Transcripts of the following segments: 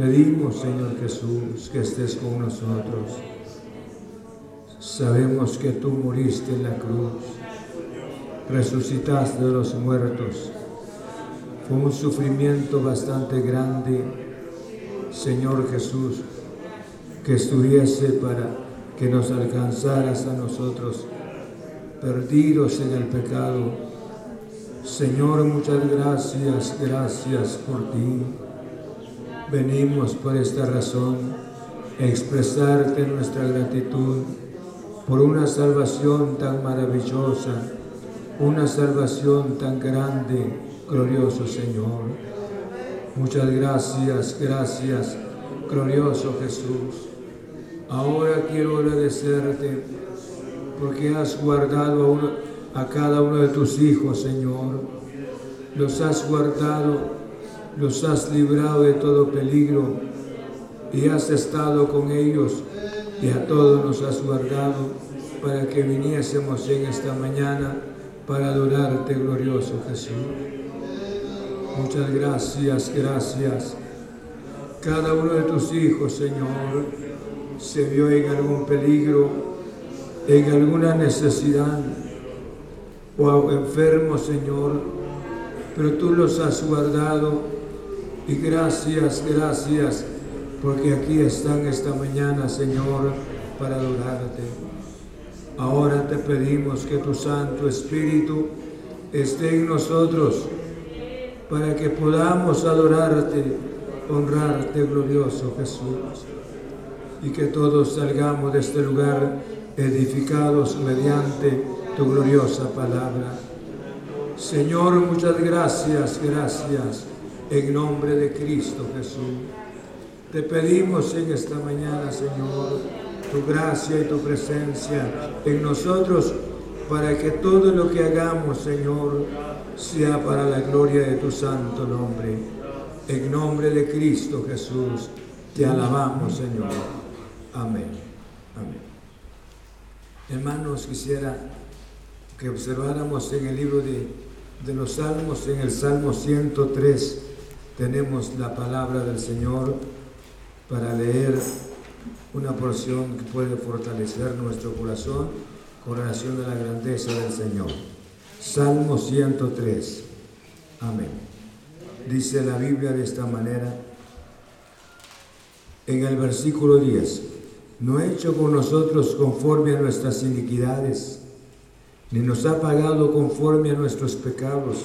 Pedimos, Señor Jesús, que estés con nosotros. Sabemos que tú moriste en la cruz, resucitaste de los muertos. Fue un sufrimiento bastante grande, Señor Jesús, que estuviese para que nos alcanzaras a nosotros, perdidos en el pecado. Señor, muchas gracias, gracias por ti. Venimos por esta razón a expresarte nuestra gratitud por una salvación tan maravillosa, una salvación tan grande, glorioso Señor. Muchas gracias, gracias, glorioso Jesús. Ahora quiero agradecerte porque has guardado a, cada uno de tus hijos, Señor. Los has guardado los has librado de todo peligro y has estado con ellos y a todos nos has guardado para que viniésemos en esta mañana para adorarte, glorioso Jesús. Muchas gracias, gracias. Cada uno de tus hijos, Señor, se vio en algún peligro, en alguna necesidad o enfermo, Señor, pero tú los has guardado y gracias, gracias, porque aquí están esta mañana, Señor, para adorarte. Ahora te pedimos que tu Santo Espíritu esté en nosotros para que podamos adorarte, honrarte, glorioso Jesús. Y que todos salgamos de este lugar edificados mediante tu gloriosa palabra. Señor, muchas gracias, gracias en nombre de Cristo Jesús. Te pedimos en esta mañana, Señor, tu gracia y tu presencia en nosotros para que todo lo que hagamos, Señor, sea para la gloria de tu santo nombre. En nombre de Cristo Jesús, te alabamos, Señor. Amén. Amén. Hermanos, quisiera que observáramos en el libro de, de los Salmos, en el Salmo 103, tenemos la palabra del Señor para leer una porción que puede fortalecer nuestro corazón con relación a la grandeza del Señor. Salmo 103. Amén. Dice la Biblia de esta manera, en el versículo 10, no ha hecho con nosotros conforme a nuestras iniquidades, ni nos ha pagado conforme a nuestros pecados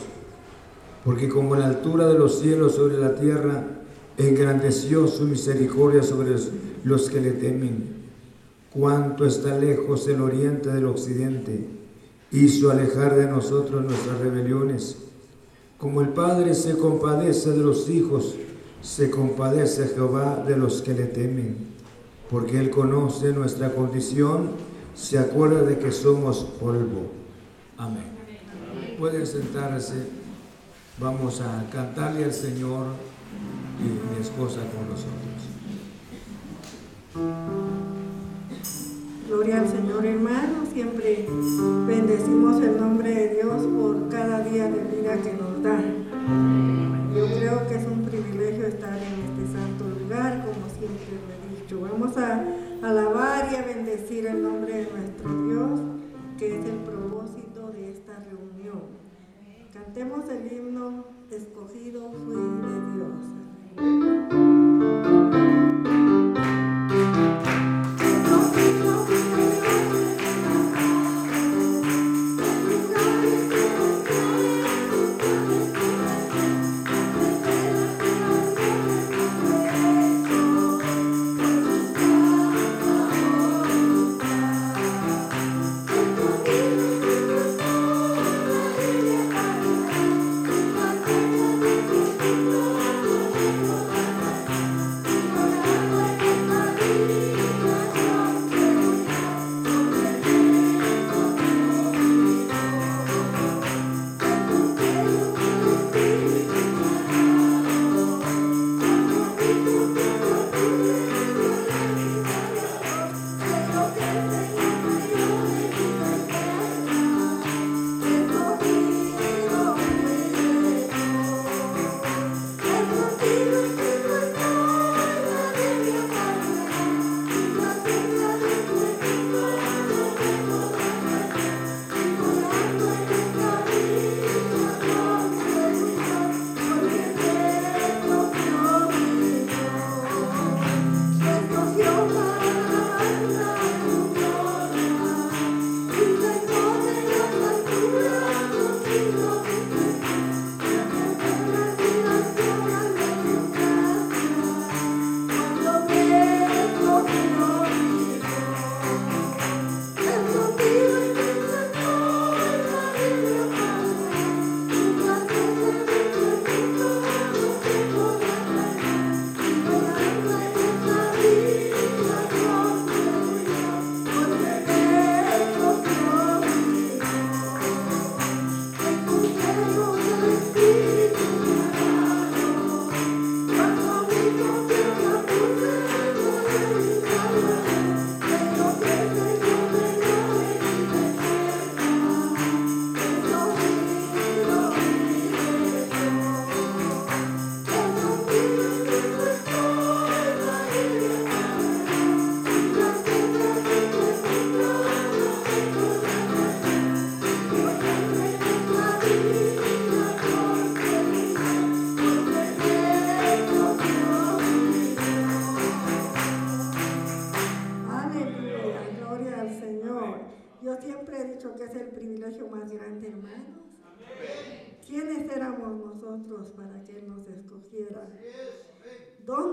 porque como la altura de los cielos sobre la tierra, engrandeció su misericordia sobre los que le temen. Cuánto está lejos el oriente del occidente, hizo alejar de nosotros nuestras rebeliones. Como el Padre se compadece de los hijos, se compadece Jehová de los que le temen, porque Él conoce nuestra condición, se acuerda de que somos polvo. Amén. Pueden sentarse. Vamos a cantarle al Señor y mi esposa con nosotros. Gloria al Señor hermano, siempre bendecimos el nombre de Dios por cada día de vida que nos da. Yo creo que es un privilegio estar en este santo lugar, como siempre lo he dicho. Vamos a alabar y a bendecir el nombre de nuestro Dios, que es el propósito de esta reunión. Cantemos el himno escogido fui de Dios.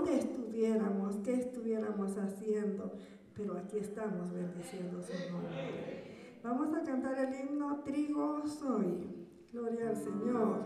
¿Dónde estuviéramos? ¿Qué estuviéramos haciendo? Pero aquí estamos bendiciendo su nombre. Vamos a cantar el himno Trigo soy. Gloria al Señor.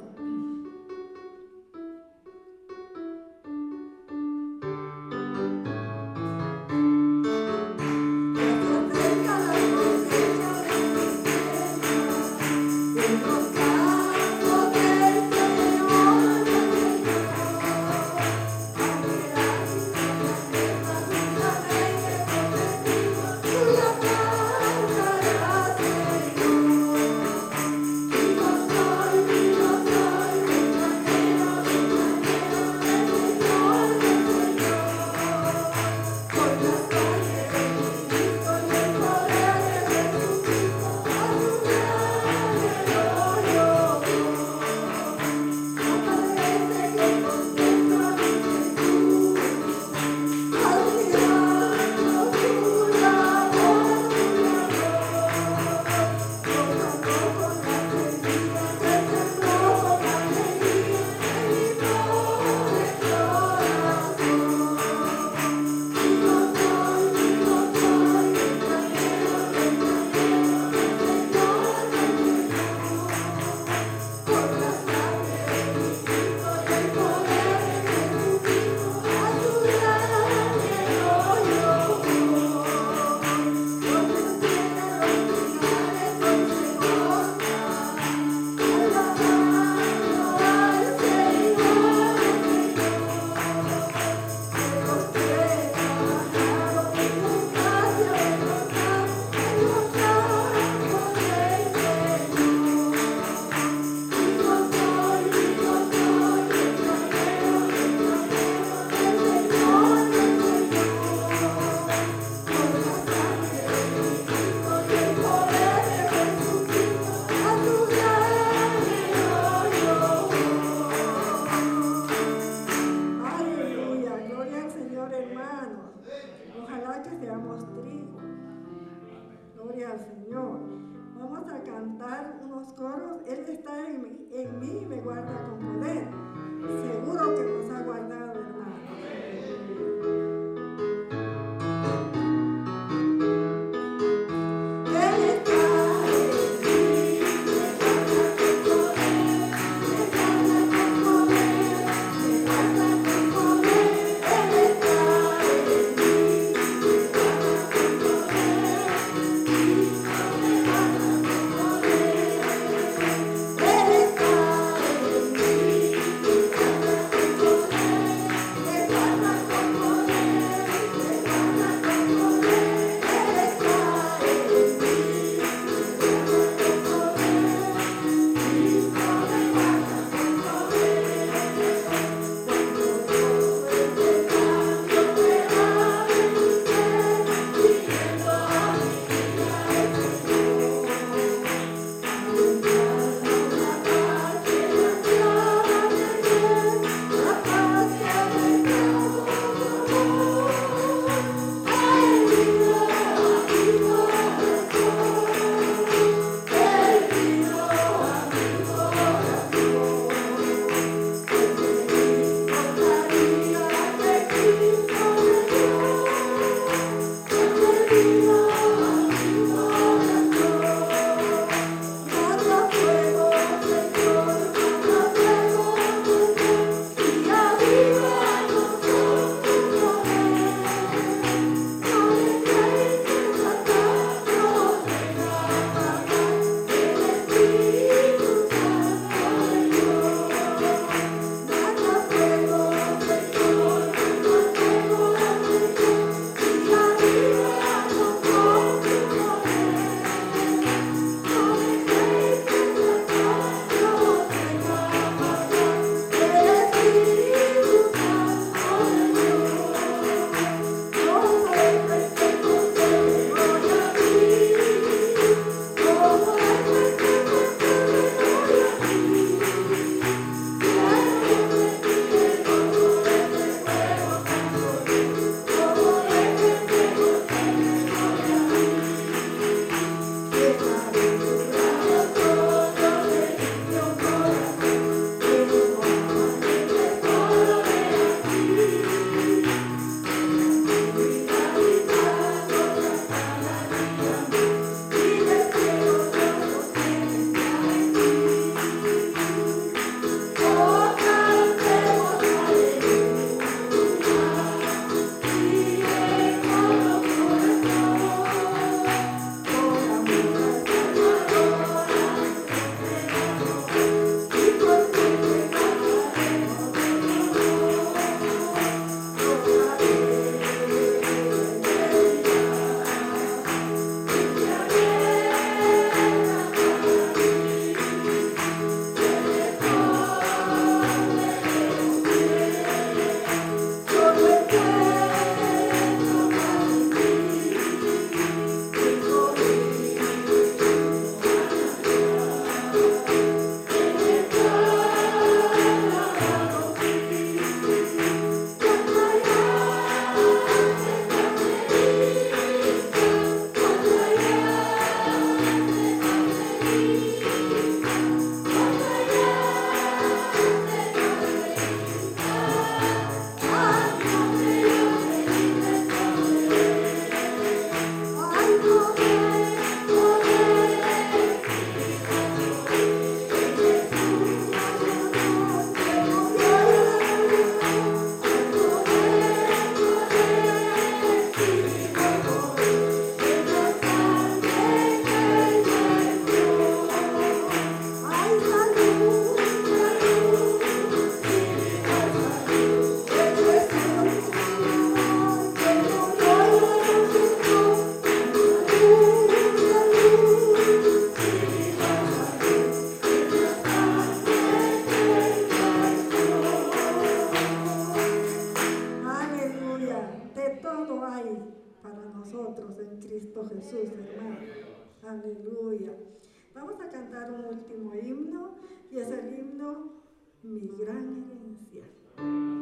Un último himno y es el himno Mi gran herencia.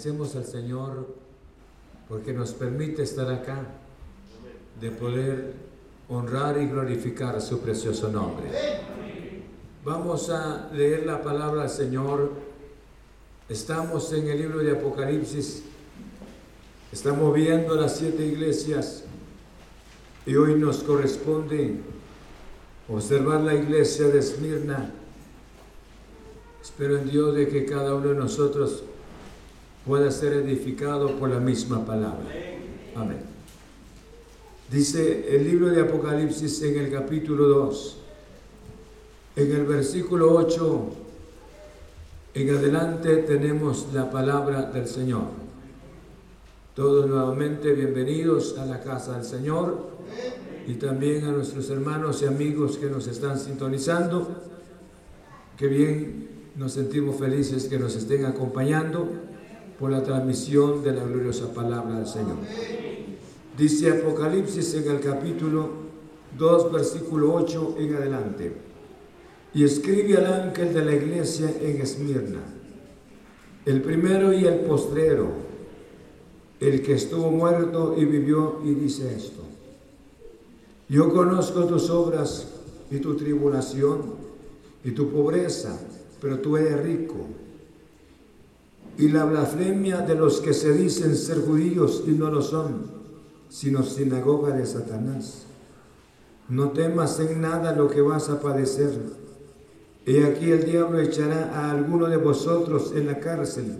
Agradecemos al Señor porque nos permite estar acá, de poder honrar y glorificar su precioso nombre. Vamos a leer la palabra del Señor. Estamos en el libro de Apocalipsis. Estamos viendo las siete iglesias y hoy nos corresponde observar la iglesia de Esmirna. Espero en Dios de que cada uno de nosotros pueda ser edificado por la misma palabra. Amén. Dice el libro de Apocalipsis en el capítulo 2, en el versículo 8, en adelante tenemos la palabra del Señor. Todos nuevamente bienvenidos a la casa del Señor y también a nuestros hermanos y amigos que nos están sintonizando. Que bien nos sentimos felices que nos estén acompañando por la transmisión de la gloriosa palabra del Señor. Dice Apocalipsis en el capítulo 2, versículo 8 en adelante. Y escribe al ángel de la iglesia en Esmirna, el primero y el postrero, el que estuvo muerto y vivió, y dice esto. Yo conozco tus obras y tu tribulación y tu pobreza, pero tú eres rico. Y la blasfemia de los que se dicen ser judíos y no lo son, sino sinagoga de Satanás. No temas en nada lo que vas a padecer. Y aquí el diablo echará a alguno de vosotros en la cárcel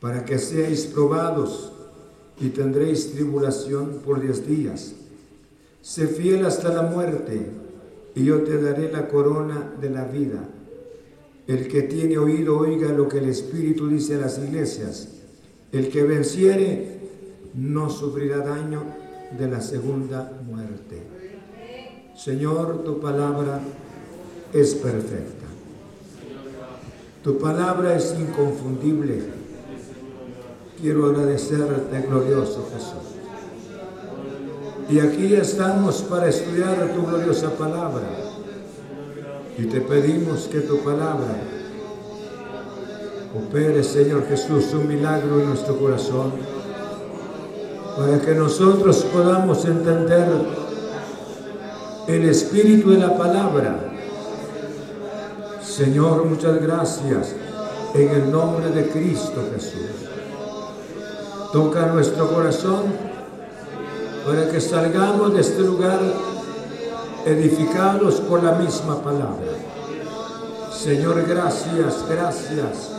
para que seáis probados y tendréis tribulación por diez días. Sé fiel hasta la muerte, y yo te daré la corona de la vida. El que tiene oído, oiga lo que el Espíritu dice a las iglesias. El que venciere no sufrirá daño de la segunda muerte. Señor, tu palabra es perfecta. Tu palabra es inconfundible. Quiero agradecerte, glorioso Jesús. Y aquí estamos para estudiar tu gloriosa palabra. Y te pedimos que tu palabra opere, Señor Jesús, un milagro en nuestro corazón, para que nosotros podamos entender el espíritu de la palabra. Señor, muchas gracias en el nombre de Cristo Jesús. Toca nuestro corazón para que salgamos de este lugar edificados por la misma palabra. Señor, gracias, gracias,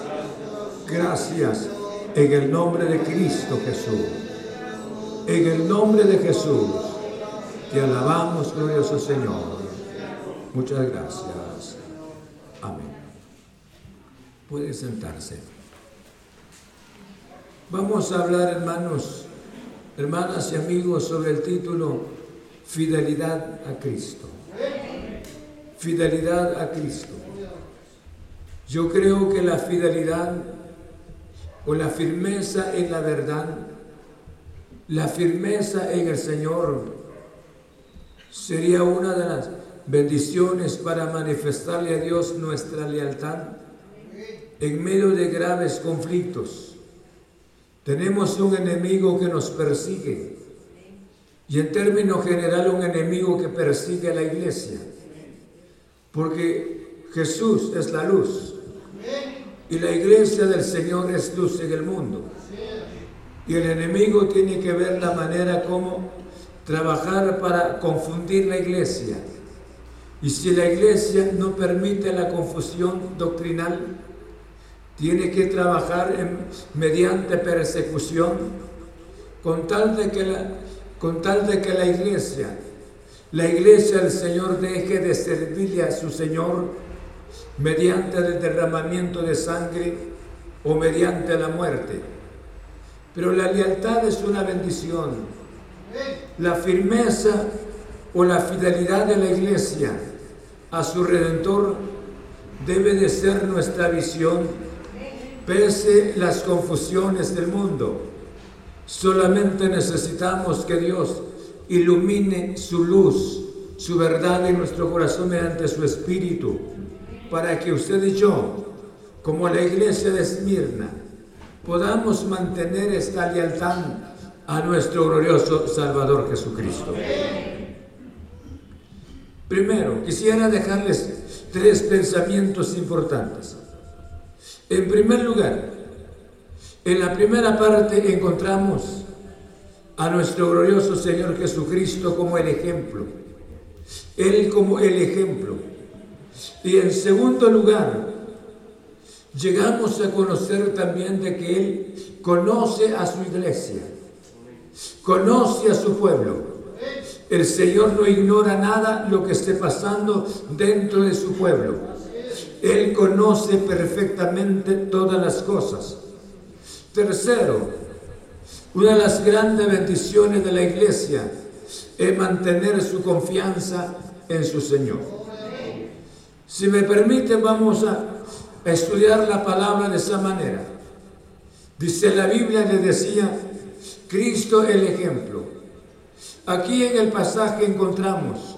gracias en el nombre de Cristo Jesús. En el nombre de Jesús, te alabamos, glorioso Señor. Muchas gracias. Amén. Puede sentarse. Vamos a hablar, hermanos, hermanas y amigos, sobre el título Fidelidad a Cristo. Fidelidad a Cristo. Yo creo que la fidelidad o la firmeza en la verdad, la firmeza en el Señor, sería una de las bendiciones para manifestarle a Dios nuestra lealtad en medio de graves conflictos tenemos un enemigo que nos persigue y en términos general un enemigo que persigue a la iglesia. Porque Jesús es la luz y la iglesia del Señor es luz en el mundo. Y el enemigo tiene que ver la manera como trabajar para confundir la iglesia. Y si la iglesia no permite la confusión doctrinal, tiene que trabajar mediante persecución con tal, de que la, con tal de que la iglesia, la iglesia del Señor deje de servirle a su Señor mediante el derramamiento de sangre o mediante la muerte. Pero la lealtad es una bendición. La firmeza o la fidelidad de la iglesia a su redentor debe de ser nuestra visión pese las confusiones del mundo. Solamente necesitamos que Dios ilumine su luz, su verdad en nuestro corazón mediante su espíritu, para que usted y yo, como la iglesia de Esmirna, podamos mantener esta lealtad a nuestro glorioso Salvador Jesucristo. Primero, quisiera dejarles tres pensamientos importantes. En primer lugar, en la primera parte encontramos a nuestro glorioso Señor Jesucristo como el ejemplo. Él como el ejemplo. Y en segundo lugar, llegamos a conocer también de que Él conoce a su iglesia, conoce a su pueblo. El Señor no ignora nada lo que esté pasando dentro de su pueblo. Él conoce perfectamente todas las cosas. Tercero, una de las grandes bendiciones de la iglesia es mantener su confianza en su Señor. Si me permite, vamos a estudiar la palabra de esa manera. Dice la Biblia, le decía, Cristo el ejemplo. Aquí en el pasaje encontramos,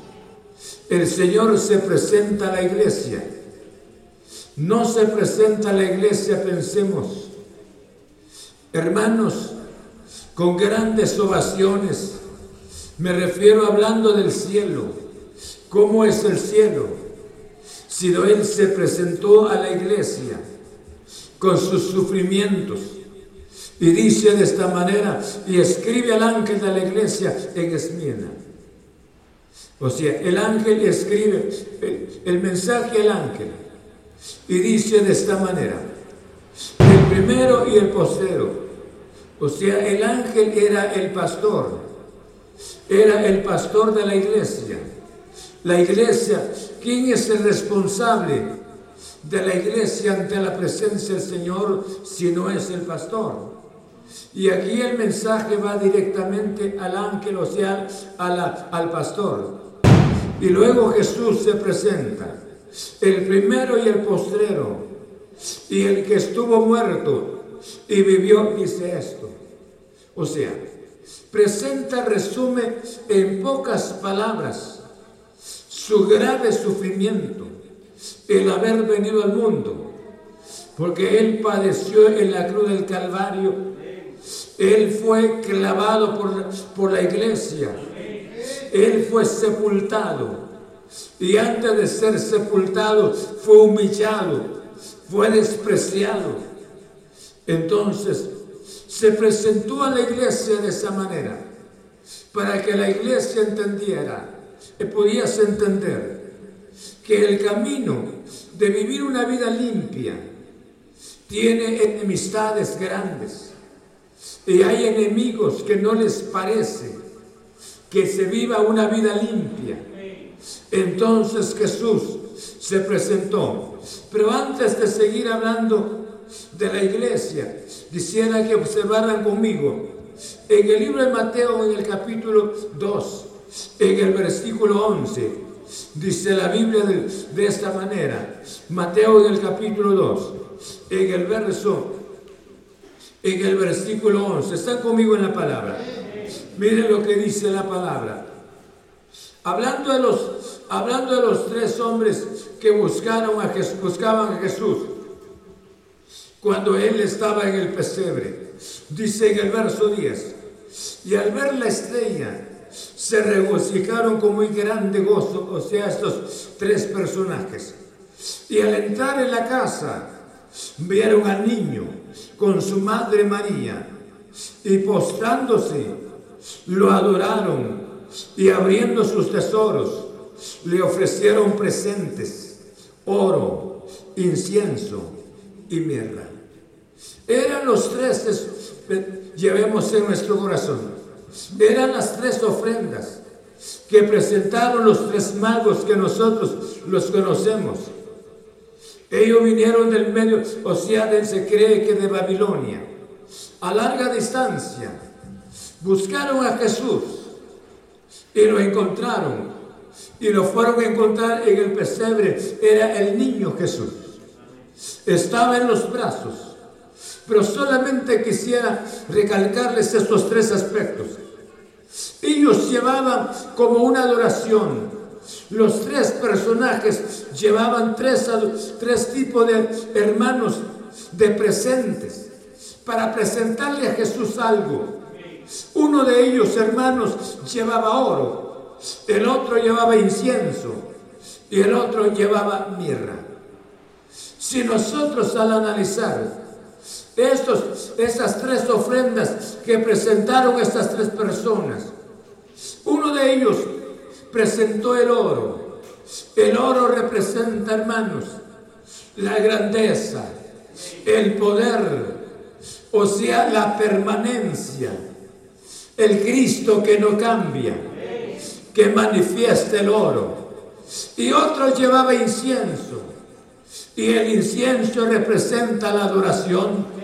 el Señor se presenta a la iglesia no se presenta a la iglesia, pensemos, hermanos, con grandes ovaciones, Me refiero hablando del cielo. ¿Cómo es el cielo? Si Él se presentó a la iglesia con sus sufrimientos y dice de esta manera y escribe al ángel de la iglesia en Esmirna. O sea, el ángel escribe el, el mensaje al ángel y dice de esta manera, primero y el postero. O sea, el ángel era el pastor era el pastor de la iglesia. La iglesia, ¿quién es el responsable de la iglesia ante la presencia del Señor si no es el pastor? Y aquí el mensaje va directamente al ángel, o sea, al pastor. Y luego Jesús se presenta, el primero y el postrero, y el que estuvo muerto y vivió, dice esto. O sea, presenta, resume en pocas palabras su grave sufrimiento, el haber venido al mundo, porque Él padeció en la cruz del Calvario, Él fue clavado por, por la iglesia, Él fue sepultado, y antes de ser sepultado fue humillado, fue despreciado. Entonces, se presentó a la iglesia de esa manera, para que la iglesia entendiera, y podías entender, que el camino de vivir una vida limpia tiene enemistades grandes, y hay enemigos que no les parece que se viva una vida limpia. Entonces Jesús se presentó. Pero antes de seguir hablando de la iglesia, quisiera que observaran conmigo en el libro de Mateo, en el capítulo 2, en el versículo 11, dice la Biblia de, esta manera, Mateo en el capítulo 2, en el verso, en el versículo 11, están conmigo en la palabra. Miren lo que dice la palabra. Hablando de los, hablando de los tres hombres que buscaron a buscaban a Jesús cuando él estaba en el pesebre. Dice en el verso 10, y al ver la estrella, se regocijaron con muy grande gozo, o sea, estos tres personajes. Y al entrar en la casa, vieron al niño con su madre María, y postrándose, lo adoraron, y abriendo sus tesoros, le ofrecieron presentes, oro, incienso y mirra. Eran los tres, llevemos en nuestro corazón, eran las tres ofrendas que presentaron los tres magos que nosotros los conocemos. Ellos vinieron del medio, o sea, se cree que de Babilonia, a larga distancia. Buscaron a Jesús y lo encontraron. Y lo fueron a encontrar en el pesebre. Era el niño Jesús. Estaba en los brazos pero solamente quisiera recalcarles estos tres aspectos. Ellos llevaban como una adoración. Los tres personajes llevaban tres, tres tipos de hermanos de presentes para presentarle a Jesús algo. Uno de ellos, hermanos, llevaba oro, el otro llevaba incienso y el otro llevaba mirra. Si nosotros al analizar estos, esas tres ofrendas que presentaron estas tres personas. Uno de ellos presentó el oro. El oro representa, hermanos, la grandeza, el poder, o sea, la permanencia, el Cristo que no cambia, que manifiesta el oro. Y otro llevaba incienso. Y el incienso representa la adoración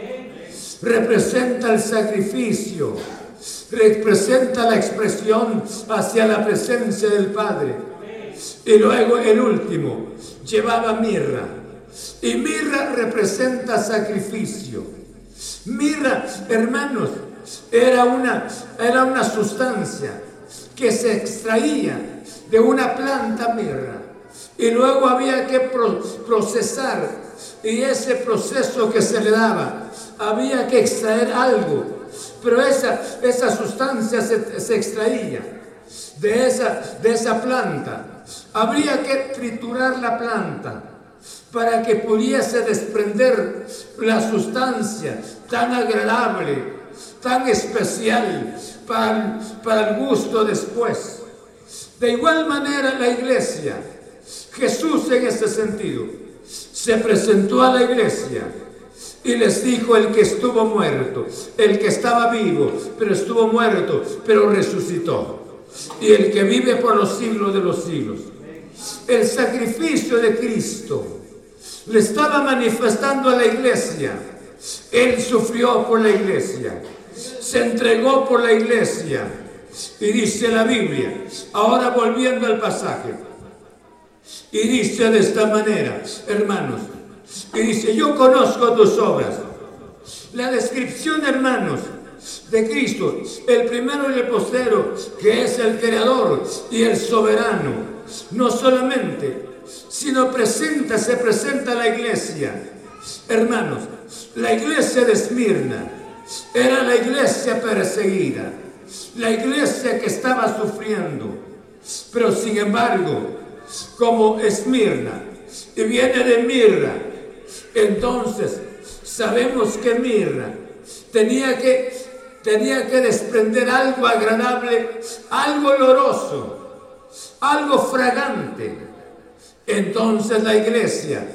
representa el sacrificio, representa la expresión hacia la presencia del Padre. Y luego el último, llevaba mirra. Y mirra representa sacrificio. Mirra, hermanos, era una, era una sustancia que se extraía de una planta mirra. Y luego había que procesar. Y ese proceso que se le daba había que extraer algo, pero esa, esa sustancia se, extraía. de esa, de esa planta. Habría que triturar la planta para que pudiese desprender la sustancia tan agradable, tan especial para, el gusto después. De igual manera la iglesia, Jesús en ese sentido, se presentó a la iglesia y les dijo el que estuvo muerto, el que estaba vivo, pero estuvo muerto, pero resucitó. Y el que vive por los siglos de los siglos. El sacrificio de Cristo le estaba manifestando a la iglesia. Él sufrió por la iglesia, se entregó por la iglesia. Y dice la Biblia, ahora volviendo al pasaje, y dice de esta manera, hermanos, y dice, yo conozco tus obras. La descripción, hermanos, de Cristo, el primero y el postero, que es el creador y el soberano, no solamente, sino presenta, se presenta a la iglesia. Hermanos, la iglesia de Esmirna era la iglesia perseguida, la iglesia que estaba sufriendo, pero sin embargo, como Esmirna, y viene de Mirra, entonces sabemos que Mirra tenía que, tenía que desprender algo agradable, algo oloroso, algo fragante. Entonces la iglesia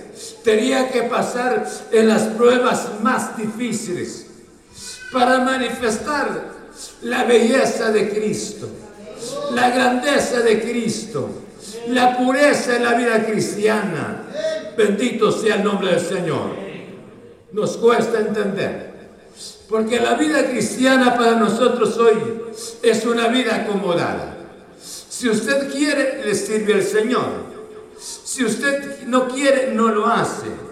tenía que pasar en las pruebas más difíciles para manifestar la belleza de Cristo, la grandeza de Cristo, la pureza en la vida cristiana. Bendito sea el nombre del Señor. Nos cuesta entender. Porque la vida cristiana para nosotros hoy es una vida acomodada. Si usted quiere, le sirve al Señor. Si usted no quiere, no lo hace.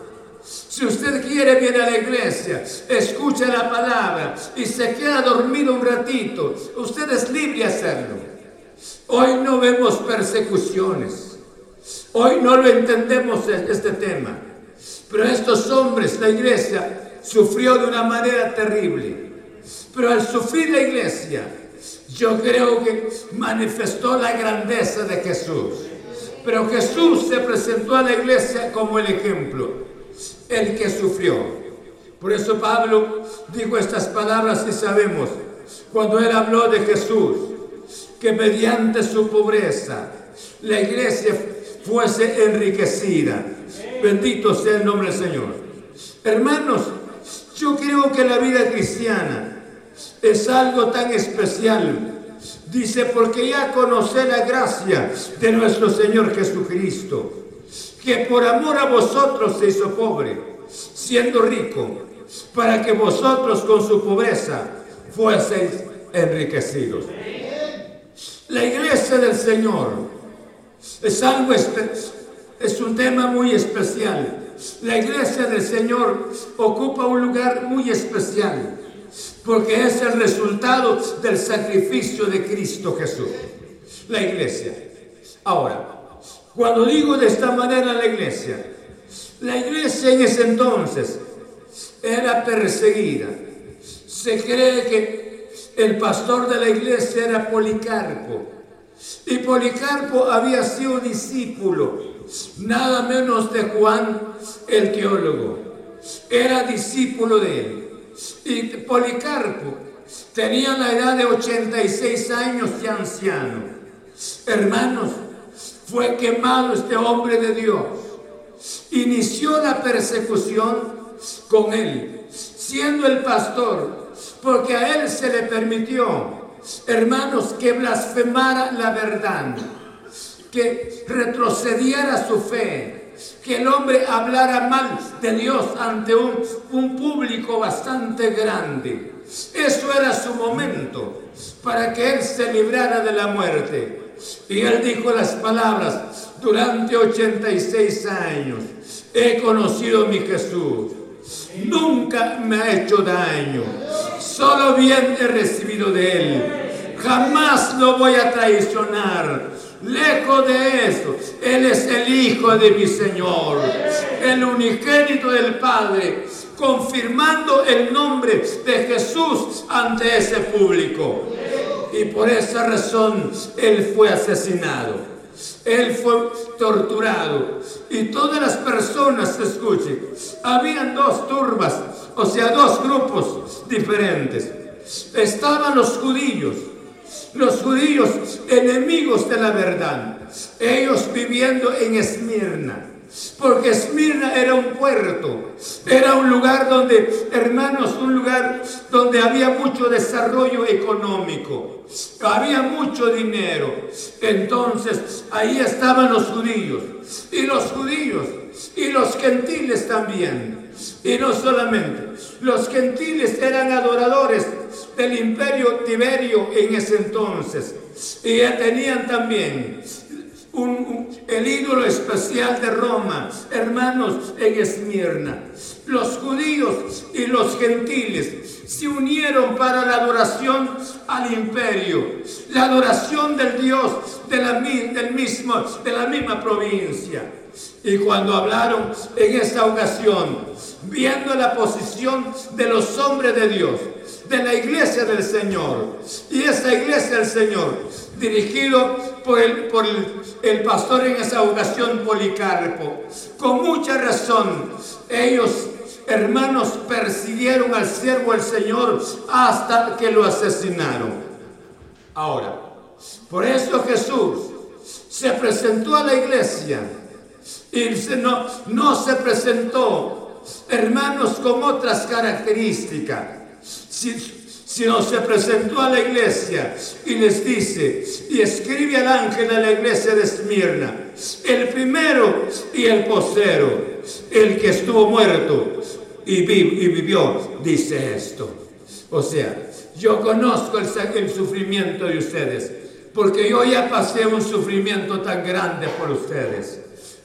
Si usted quiere, viene a la iglesia, escucha la palabra y se queda dormido un ratito. Usted es libre de hacerlo. Hoy no vemos persecuciones. Hoy no lo entendemos este tema. Pero estos hombres, la iglesia, sufrió de una manera terrible. Pero al sufrir la iglesia, yo creo que manifestó la grandeza de Jesús. Pero Jesús se presentó a la iglesia como el ejemplo, el que sufrió. Por eso Pablo dijo estas palabras y sabemos, cuando él habló de Jesús, que mediante su pobreza la iglesia fuese enriquecida. Bendito sea el nombre del Señor. Hermanos, yo creo que la vida cristiana es algo tan especial. Dice, porque ya conoce la gracia de nuestro Señor Jesucristo, que por amor a vosotros se hizo pobre, siendo rico, para que vosotros con su pobreza fueseis enriquecidos. La iglesia del Señor es algo es un tema muy especial. La iglesia del Señor ocupa un lugar muy especial porque es el resultado del sacrificio de Cristo Jesús. La iglesia. Ahora, cuando digo de esta manera la iglesia, la iglesia en ese entonces era perseguida. Se cree que el pastor de la iglesia era Policarpo y Policarpo había sido discípulo, nada menos de Juan el teólogo. Era discípulo de él. Y Policarpo tenía la edad de 86 años y anciano. Hermanos, fue quemado este hombre de Dios. Inició la persecución con él, siendo el pastor, porque a él se le permitió hermanos, que blasfemara la verdad, que retrocediera su fe, que el hombre hablara mal de Dios ante un, público bastante grande. Eso era su momento para que él se librara de la muerte. Y él dijo las palabras, durante 86 años he conocido a mi Jesús. Nunca me ha hecho daño Solo bien he recibido de Él. Jamás lo voy a traicionar. Lejos de eso, Él es el Hijo de mi Señor, el unigénito del Padre, confirmando el nombre de Jesús ante ese público. Y por esa razón él fue asesinado. Él fue torturado. Y todas las personas, escuchen, habían dos turbas, o sea, dos grupos diferentes. Estaban los judíos, los judíos enemigos de la verdad, ellos viviendo en Esmirna porque Esmirna era un puerto, era un lugar donde, hermanos, un lugar donde había mucho desarrollo económico, había mucho dinero. Entonces, ahí estaban los judíos, y los judíos, y los gentiles también. Y no solamente, los gentiles eran adoradores del imperio Tiberio en ese entonces. Y tenían también el ídolo especial de Roma, hermanos en Esmirna. Los judíos y los gentiles se unieron para la adoración al imperio, la adoración del Dios de la, del mismo, de la misma provincia. Y cuando hablaron en esa ocasión, viendo la posición de los hombres de Dios, de la iglesia del Señor, y esa iglesia del Señor, dirigido por el, pastor en esa ocasión, Policarpo. Con mucha razón, ellos, hermanos, persiguieron al siervo del Señor hasta que lo asesinaron. Ahora, por eso Jesús se presentó a la iglesia y no, no se presentó, hermanos, con otras características sino se presentó a la iglesia y les dice, y escribe al ángel a la iglesia de Esmirna, el primero y el postero, el que estuvo muerto y, vivió, dice esto. O sea, yo conozco el sufrimiento de ustedes, porque yo ya pasé un sufrimiento tan grande por ustedes,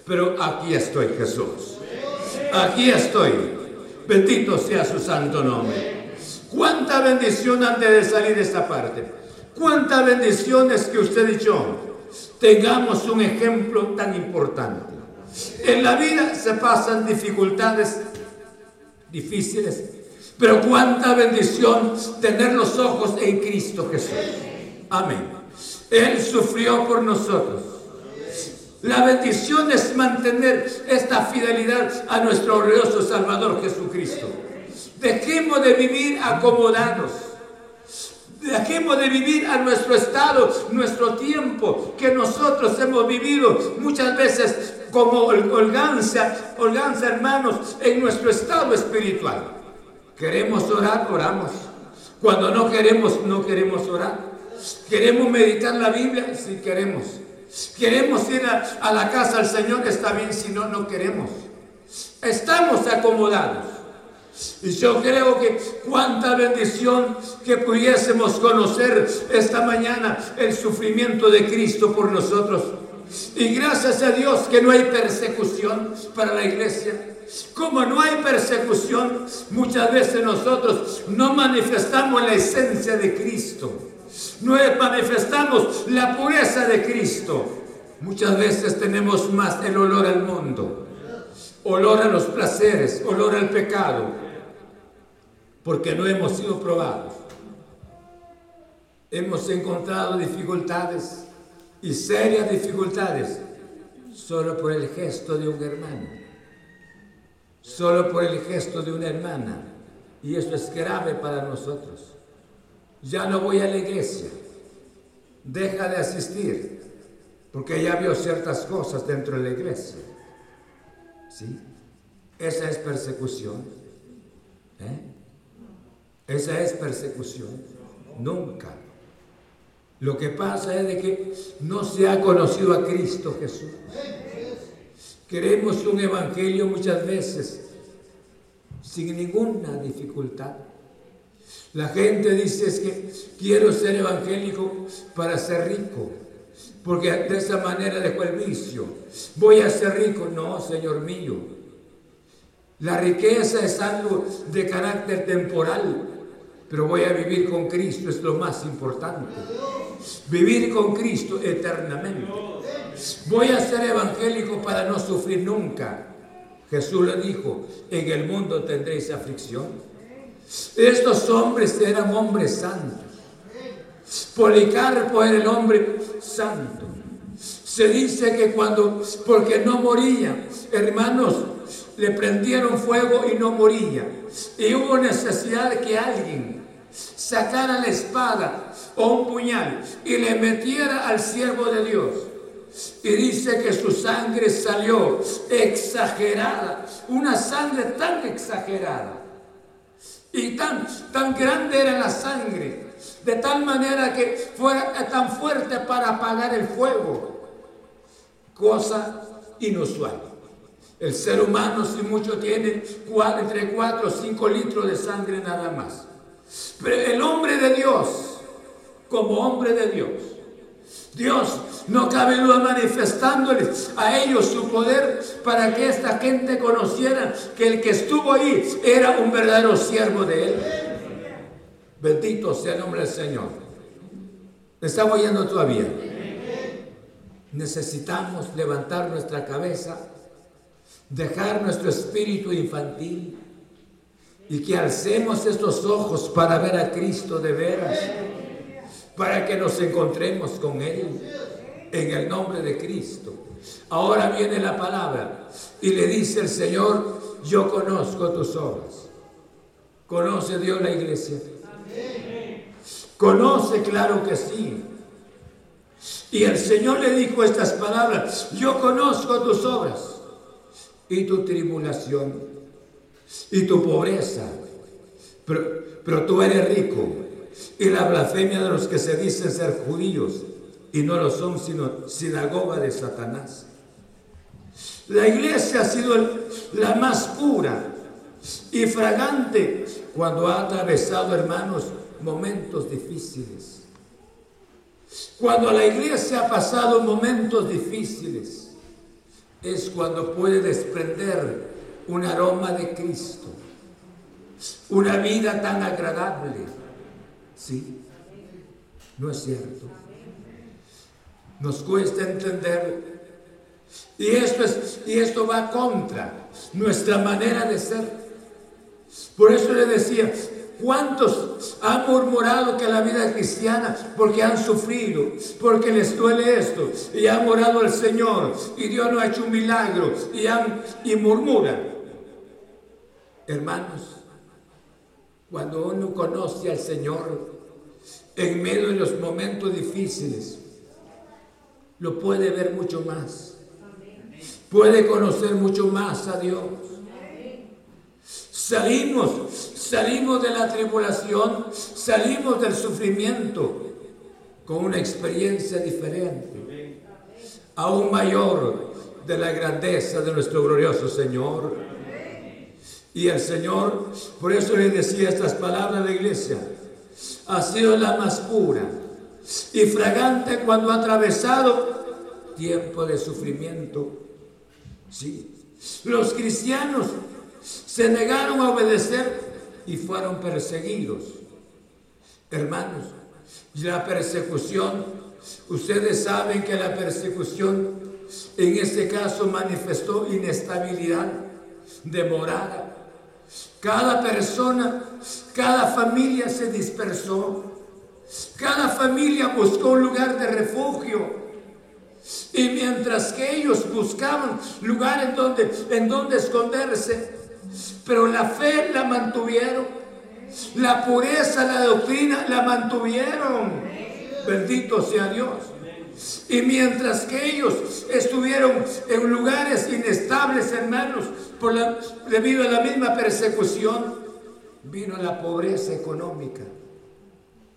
pero aquí estoy Jesús, aquí estoy, bendito sea su santo nombre. Cuánta bendición antes de salir de esta parte. Cuánta bendiciones que usted y yo tengamos un ejemplo tan importante. En la vida se pasan dificultades difíciles, pero cuánta bendición tener los ojos en Cristo Jesús. Amén. Él sufrió por nosotros. La bendición es mantener esta fidelidad a nuestro glorioso Salvador Jesucristo. Dejemos de vivir acomodados. Dejemos de vivir a nuestro estado, nuestro tiempo, que nosotros hemos vivido muchas veces como holganza, holganza hermanos, en nuestro estado espiritual. Queremos orar, oramos. Cuando no queremos, no queremos orar. Queremos meditar la Biblia, si queremos. Queremos ir a, a la casa del Señor, está bien, si no, no queremos. Estamos acomodados. Y yo creo que cuánta bendición que pudiésemos conocer esta mañana el sufrimiento de Cristo por nosotros. Y gracias a Dios que no hay persecución para la iglesia. Como no hay persecución, muchas veces nosotros no manifestamos la esencia de Cristo. No manifestamos la pureza de Cristo. Muchas veces tenemos más el olor al mundo, olor a los placeres, olor al pecado porque no hemos sido probados. Hemos encontrado dificultades y serias dificultades solo por el gesto de un hermano, solo por el gesto de una hermana. Y eso es grave para nosotros. Ya no voy a la iglesia, deja de asistir, porque ya vio ciertas cosas dentro de la iglesia. ¿Sí? Esa es persecución. ¿Eh? Esa es persecución. Nunca. Lo que pasa es de que no se ha conocido a Cristo Jesús. Queremos un evangelio muchas veces sin ninguna dificultad. La gente dice es que quiero ser evangélico para ser rico, porque de esa manera dejo el vicio. Voy a ser rico. No, Señor mío. La riqueza es algo de carácter temporal pero voy a vivir con Cristo, es lo más importante. Vivir con Cristo eternamente. Voy a ser evangélico para no sufrir nunca. Jesús le dijo, en el mundo tendréis aflicción. Estos hombres eran hombres santos. Policarpo era el hombre santo. Se dice que cuando, porque no moría, hermanos, le prendieron fuego y no moría. Y hubo necesidad de que alguien sacara la espada o un puñal y le metiera al siervo de Dios. Y dice que su sangre salió exagerada, una sangre tan exagerada. Y tan, tan grande era la sangre, de tal manera que fuera tan fuerte para apagar el fuego. Cosa inusual. El ser humano, si mucho, tiene entre 4 o 5 litros de sangre nada más. El hombre de Dios, como hombre de Dios, Dios no cabe duda manifestándoles a ellos su poder para que esta gente conociera que el que estuvo ahí era un verdadero siervo de él. Bendito sea el nombre del Señor. ¿Me está oyendo todavía? Necesitamos levantar nuestra cabeza, dejar nuestro espíritu infantil y que alcemos estos ojos para ver a Cristo de veras, para que nos encontremos con Él en el nombre de Cristo. Ahora viene la palabra y le dice el Señor, yo conozco tus obras. ¿Conoce Dios la iglesia? Conoce, claro que sí. Y el Señor le dijo estas palabras, yo conozco tus obras y tu tribulación y tu pobreza, pero, pero tú eres rico. Y la blasfemia de los que se dicen ser judíos y no lo son sino sinagoga de Satanás. La iglesia ha sido la más pura y fragante cuando ha atravesado, hermanos, momentos difíciles. Cuando la iglesia ha pasado momentos difíciles, es cuando puede desprender un aroma de Cristo, una vida tan agradable. ¿Sí? ¿No es cierto? Nos cuesta entender. Y esto, es, y esto va contra nuestra manera de ser. Por eso le decía, ¿cuántos han murmurado que la vida cristiana, porque han sufrido, porque les duele esto, y han orado al Señor, y Dios no ha hecho un milagro, y, han, y murmuran? Hermanos, cuando uno conoce al Señor en medio de los momentos difíciles, lo puede ver mucho más. Puede conocer mucho más a Dios. Salimos, salimos de la tribulación, salimos del sufrimiento con una experiencia diferente, aún mayor de la grandeza de nuestro glorioso Señor. Y el Señor, por eso le decía estas palabras a la iglesia, ha sido la más pura y fragante cuando ha atravesado tiempo de sufrimiento. Sí. Los cristianos se negaron a obedecer y fueron perseguidos. Hermanos, la persecución, ustedes saben que la persecución en este caso manifestó inestabilidad, demorada. Cada persona, cada familia se dispersó. Cada familia buscó un lugar de refugio. Y mientras que ellos buscaban lugar en donde, en donde esconderse, pero la fe la mantuvieron, la pureza, la doctrina la mantuvieron. Bendito sea Dios. Y mientras que ellos estuvieron en lugares inestables, hermanos, debido a la misma persecución, vino la pobreza económica.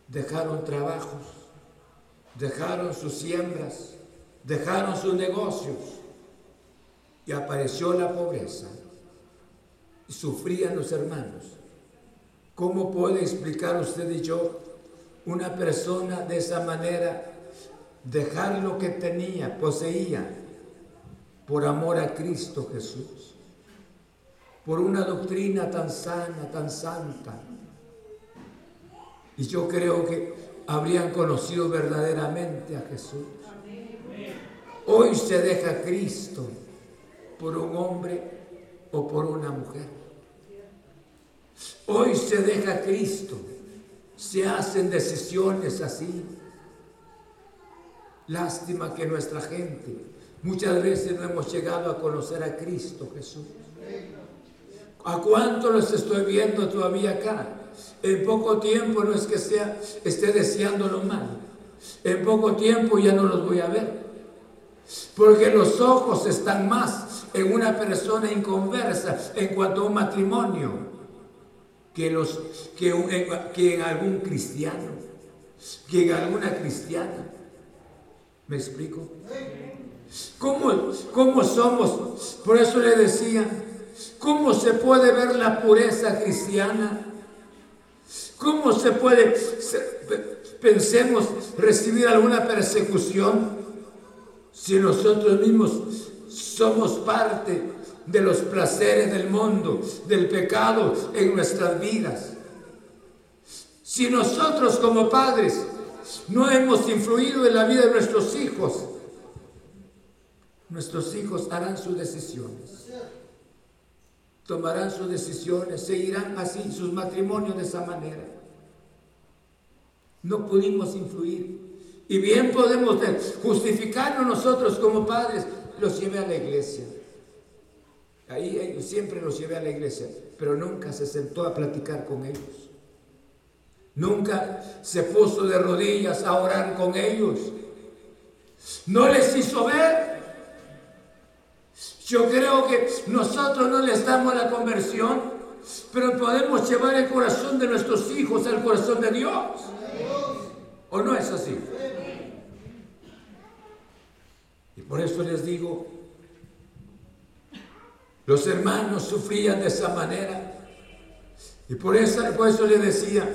Dejaron trabajos, dejaron sus siembras, dejaron sus negocios. Y apareció la pobreza. Y sufrían los hermanos. ¿Cómo puede explicar usted y yo una persona de esa manera dejar lo que tenía, poseía, por amor a Cristo Jesús? Por una doctrina tan sana, tan santa, y yo creo que habrían conocido verdaderamente a Jesús. Hoy se deja Cristo por un hombre o por una mujer. Hoy se deja Cristo se hacen decisiones así. Lástima que nuestra gente muchas veces no hemos llegado a conocer a Cristo Jesús. ¿A cuánto los estoy viendo todavía acá? En poco tiempo no es que sea, esté deseando lo malo. En poco tiempo ya no los voy a ver. Porque los ojos están más en una persona inconversa en cuanto a un matrimonio que, los, que, en algún cristiano, que en alguna cristiana. ¿Me explico? ¿Cómo, ¿Cómo somos? Por eso le decía, ¿cómo se puede ver la pureza cristiana? ¿Cómo se puede, pensemos, recibir alguna persecución si nosotros mismos somos parte de los placeres del mundo, del pecado en nuestras vidas? Si nosotros como padres no hemos influido en la vida de nuestros hijos, nuestros hijos harán sus decisiones. Tomarán sus decisiones, seguirán así sus matrimonios de esa manera. No pudimos influir. Y bien podemos justificarnos nosotros como padres. Los llevé a la iglesia. Ahí siempre los llevé a la iglesia, pero nunca se sentó a platicar con ellos. Nunca se puso de rodillas a orar con ellos. No les hizo ver. Yo creo que nosotros no les damos la conversión, pero podemos llevar el corazón de nuestros hijos al corazón de Dios. ¿O no es así? Y por eso les digo, los hermanos sufrían de esa manera. Y por eso, por les decía,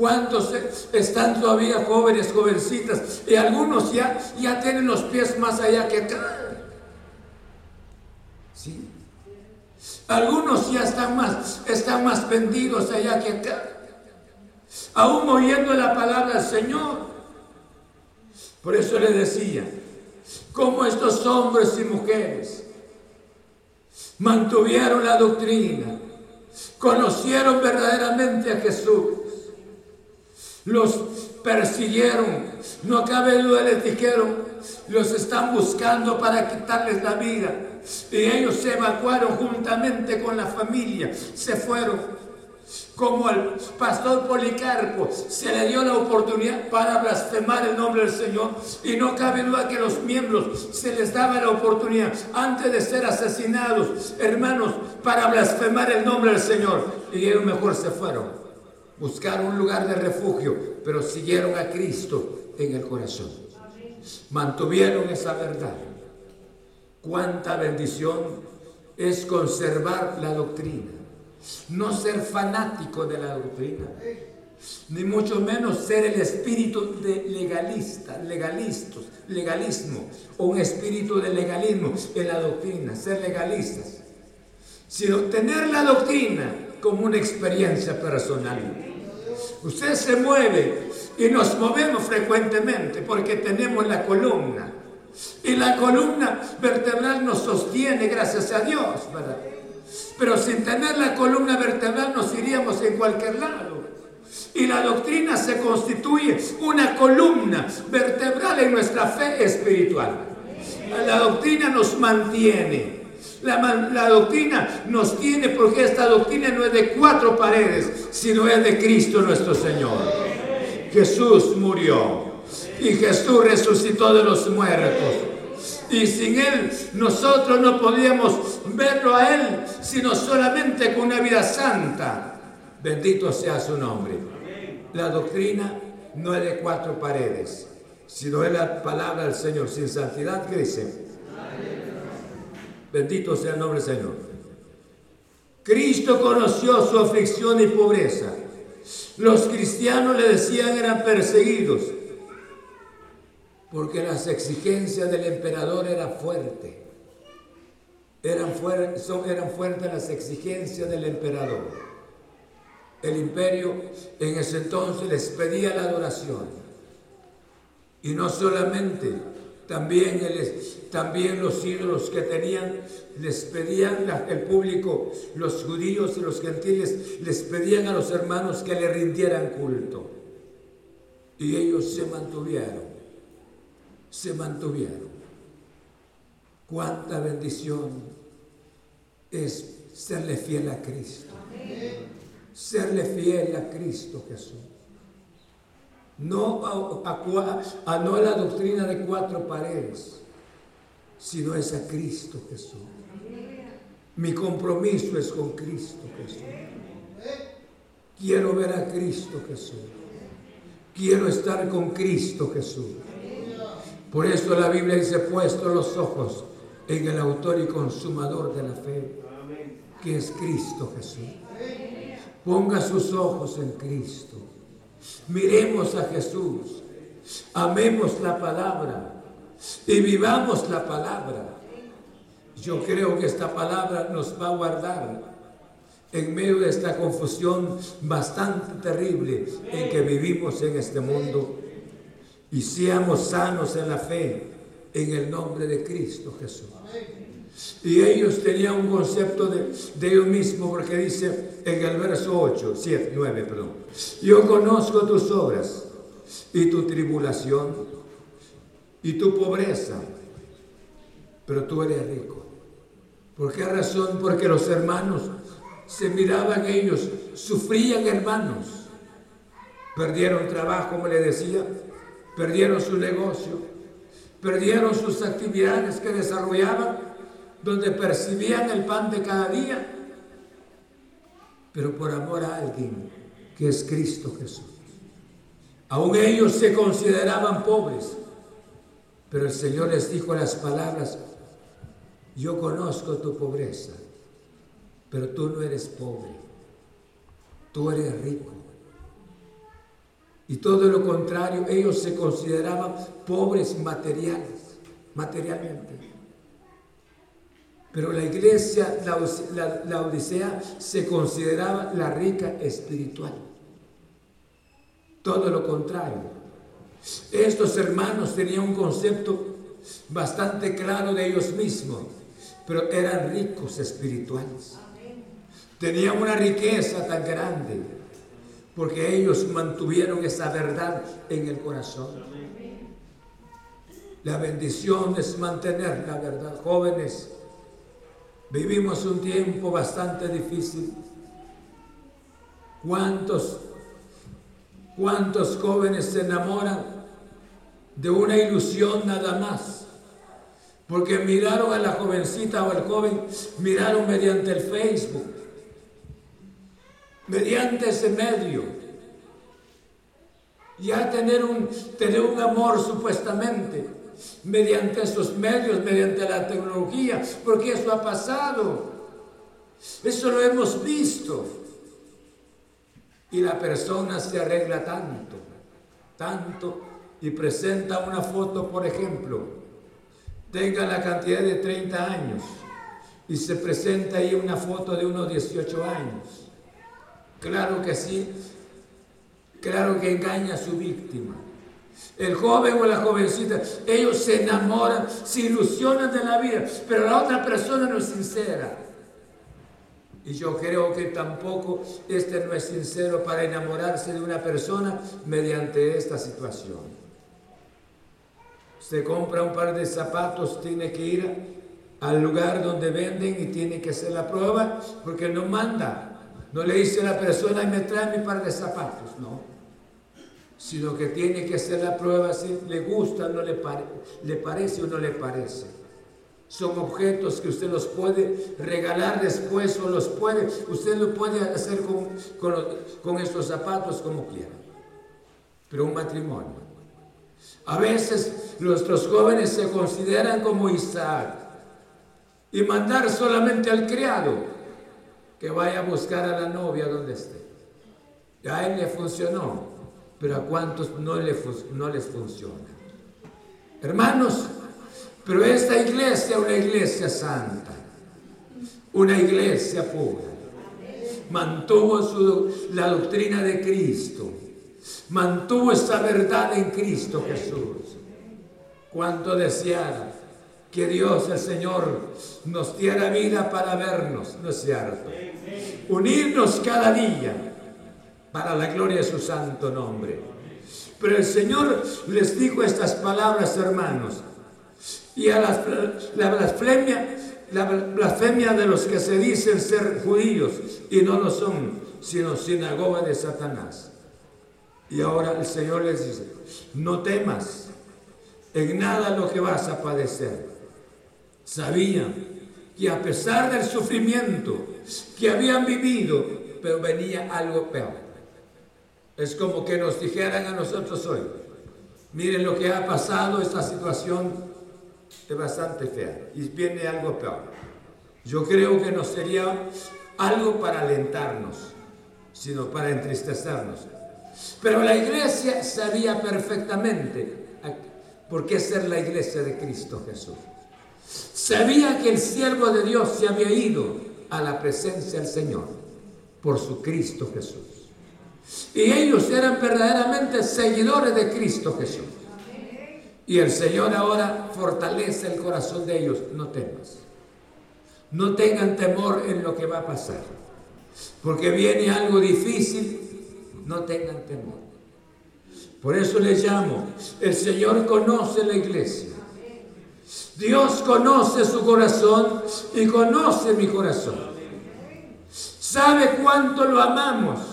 ¿Cuántos están todavía jóvenes, jovencitas? Y algunos ya, ya tienen los pies más allá que acá. ¿Sí? Algunos ya están más, están más vendidos allá que acá. Aún oyendo la palabra del Señor. Por eso le decía, como estos hombres y mujeres mantuvieron la doctrina, conocieron verdaderamente a Jesús, los persiguieron, no cabe duda, les dijeron, los están buscando para quitarles la vida. Y ellos se evacuaron juntamente con la familia, se fueron. Como al pastor Policarpo se le dio la oportunidad para blasfemar el nombre del Señor. Y no cabe duda que los miembros se les daba la oportunidad antes de ser asesinados, hermanos, para blasfemar el nombre del Señor. Y ellos mejor se fueron buscaron un lugar de refugio, pero siguieron a Cristo en el corazón. Mantuvieron esa verdad. Cuánta bendición es conservar la doctrina. No ser fanático de la doctrina, ni mucho menos ser el espíritu de legalista, legalistas, legalismo, o un espíritu de legalismo en la doctrina, ser legalistas, sino tener la doctrina como una experiencia personal. Usted se mueve y nos movemos frecuentemente porque tenemos la columna. Y la columna vertebral nos sostiene, gracias a Dios, ¿verdad? Pero sin tener la columna vertebral nos iríamos en cualquier lado. Y la doctrina se constituye una columna vertebral en nuestra fe espiritual. La doctrina nos mantiene. La, doctrina nos tiene porque esta doctrina no es de cuatro paredes, sino es de Cristo nuestro Señor. Jesús murió y Jesús resucitó de los muertos. Y sin Él nosotros no podíamos verlo a Él, sino solamente con una vida santa. Bendito sea su nombre. La doctrina no es de cuatro paredes, sino es la palabra del Señor. Sin santidad, ¿qué dice? Bendito sea el nombre del Señor. Cristo conoció su aflicción y pobreza. Los cristianos le decían eran perseguidos porque las exigencias del emperador eran fuertes. Eran, eran fuertes las exigencias del emperador. El imperio en ese entonces les pedía la adoración. Y no solamente También, también los ídolos que tenían, les pedían el público, los judíos y los gentiles, les pedían a los hermanos que le rindieran culto. Y ellos se mantuvieron, se mantuvieron. Cuánta bendición es serle fiel a Cristo. Serle fiel a Cristo Jesús. No a, no a la doctrina de cuatro paredes, sino es a Cristo Jesús. Mi compromiso es con Cristo Jesús. Quiero ver a Cristo Jesús. Quiero estar con Cristo Jesús. Por eso la Biblia dice, puesto los ojos en el autor y consumador de la fe, que es Cristo Jesús. Ponga sus ojos en Cristo. Miremos a Jesús. Amemos la palabra y vivamos la palabra. Yo creo que esta palabra nos va a guardar en medio de esta confusión bastante terrible en que vivimos en este mundo y seamos sanos en la fe en el nombre de Cristo Jesús. Y ellos tenían un concepto de, de ellos mismos porque dice en el verso 8, 7, 9, perdón. Yo conozco tus obras y tu tribulación y tu pobreza, pero tú eres rico. ¿Por qué razón? Porque los hermanos se miraban ellos, sufrían hermanos. Perdieron trabajo, como le decía, perdieron su negocio, perdieron sus actividades que desarrollaban donde percibían el pan de cada día, pero por amor a alguien que es Cristo Jesús. Aún ellos se consideraban pobres, pero el Señor les dijo las palabras, yo conozco tu pobreza, pero tú no eres pobre, tú eres rico. Y todo lo contrario, ellos se consideraban pobres materiales, materialmente. Pero la iglesia, la, Odisea, se consideraba la rica espiritual. Todo lo contrario. Estos hermanos tenían un concepto bastante claro de ellos mismos, pero eran ricos espirituales. Tenían una riqueza tan grande porque ellos mantuvieron esa verdad en el corazón. La bendición es mantener la verdad. Jóvenes, Vivimos un tiempo bastante difícil. ¿Cuántos, cuántos jóvenes se enamoran de una ilusión nada más? Porque miraron a la jovencita o al joven, miraron mediante el Facebook, mediante ese medio. Ya tener un, tener un amor supuestamente mediante esos medios, mediante la tecnología, porque eso ha pasado. Eso lo hemos visto. Y la persona se arregla tanto, tanto, y presenta una foto, por ejemplo, tenga la cantidad de 30 años, y se presenta ahí una foto de unos 18 años. Claro que sí, claro que engaña a su víctima el joven o la jovencita, ellos se enamoran, se ilusionan de la vida, pero la otra persona no es sincera. Y yo creo que tampoco este no es sincero para enamorarse de una persona mediante esta situación. Se compra un par de zapatos, tiene que ir al lugar donde venden y tiene que hacer la prueba porque no manda. No le dice a la persona me trae mi par de zapatos, no sino que tiene que hacer la prueba si le gusta, no le, le parece o no le parece. Son objetos que usted los puede regalar después o los puede, usted lo puede hacer con, con estos zapatos como quiera. Pero un matrimonio. A veces nuestros jóvenes se consideran como Isaac y mandar solamente al criado que vaya a buscar a la novia donde esté. Ya él le funcionó pero a cuántos no, no les funciona. Hermanos, pero esta iglesia es una iglesia santa, una iglesia pura. Mantuvo su, la doctrina de Cristo, mantuvo esa verdad en Cristo Jesús. Cuánto desear que Dios, el Señor, nos diera vida para vernos, ¿no es cierto? Unirnos cada día para la gloria de su santo nombre. Pero el Señor les dijo estas palabras, hermanos, y a la blasfemia, la blasfemia de los que se dicen ser judíos y no lo son, sino sinagoga de Satanás. Y ahora el Señor les dice, no temas en nada lo que vas a padecer. Sabían que a pesar del sufrimiento que habían vivido, pero venía algo peor. Es como que nos dijeran a nosotros hoy, miren lo que ha pasado, esta situación es bastante fea y viene algo peor. Yo creo que no sería algo para alentarnos, sino para entristecernos. Pero la iglesia sabía perfectamente por qué ser la iglesia de Cristo Jesús. Sabía que el siervo de Dios se había ido a la presencia del Señor por su Cristo Jesús. Y ellos eran verdaderamente seguidores de Cristo Jesús. Y el Señor ahora fortalece el corazón de ellos. No temas. No tengan temor en lo que va a pasar. Porque viene algo difícil. No tengan temor. Por eso les llamo. El Señor conoce la iglesia. Dios conoce su corazón y conoce mi corazón. Sabe cuánto lo amamos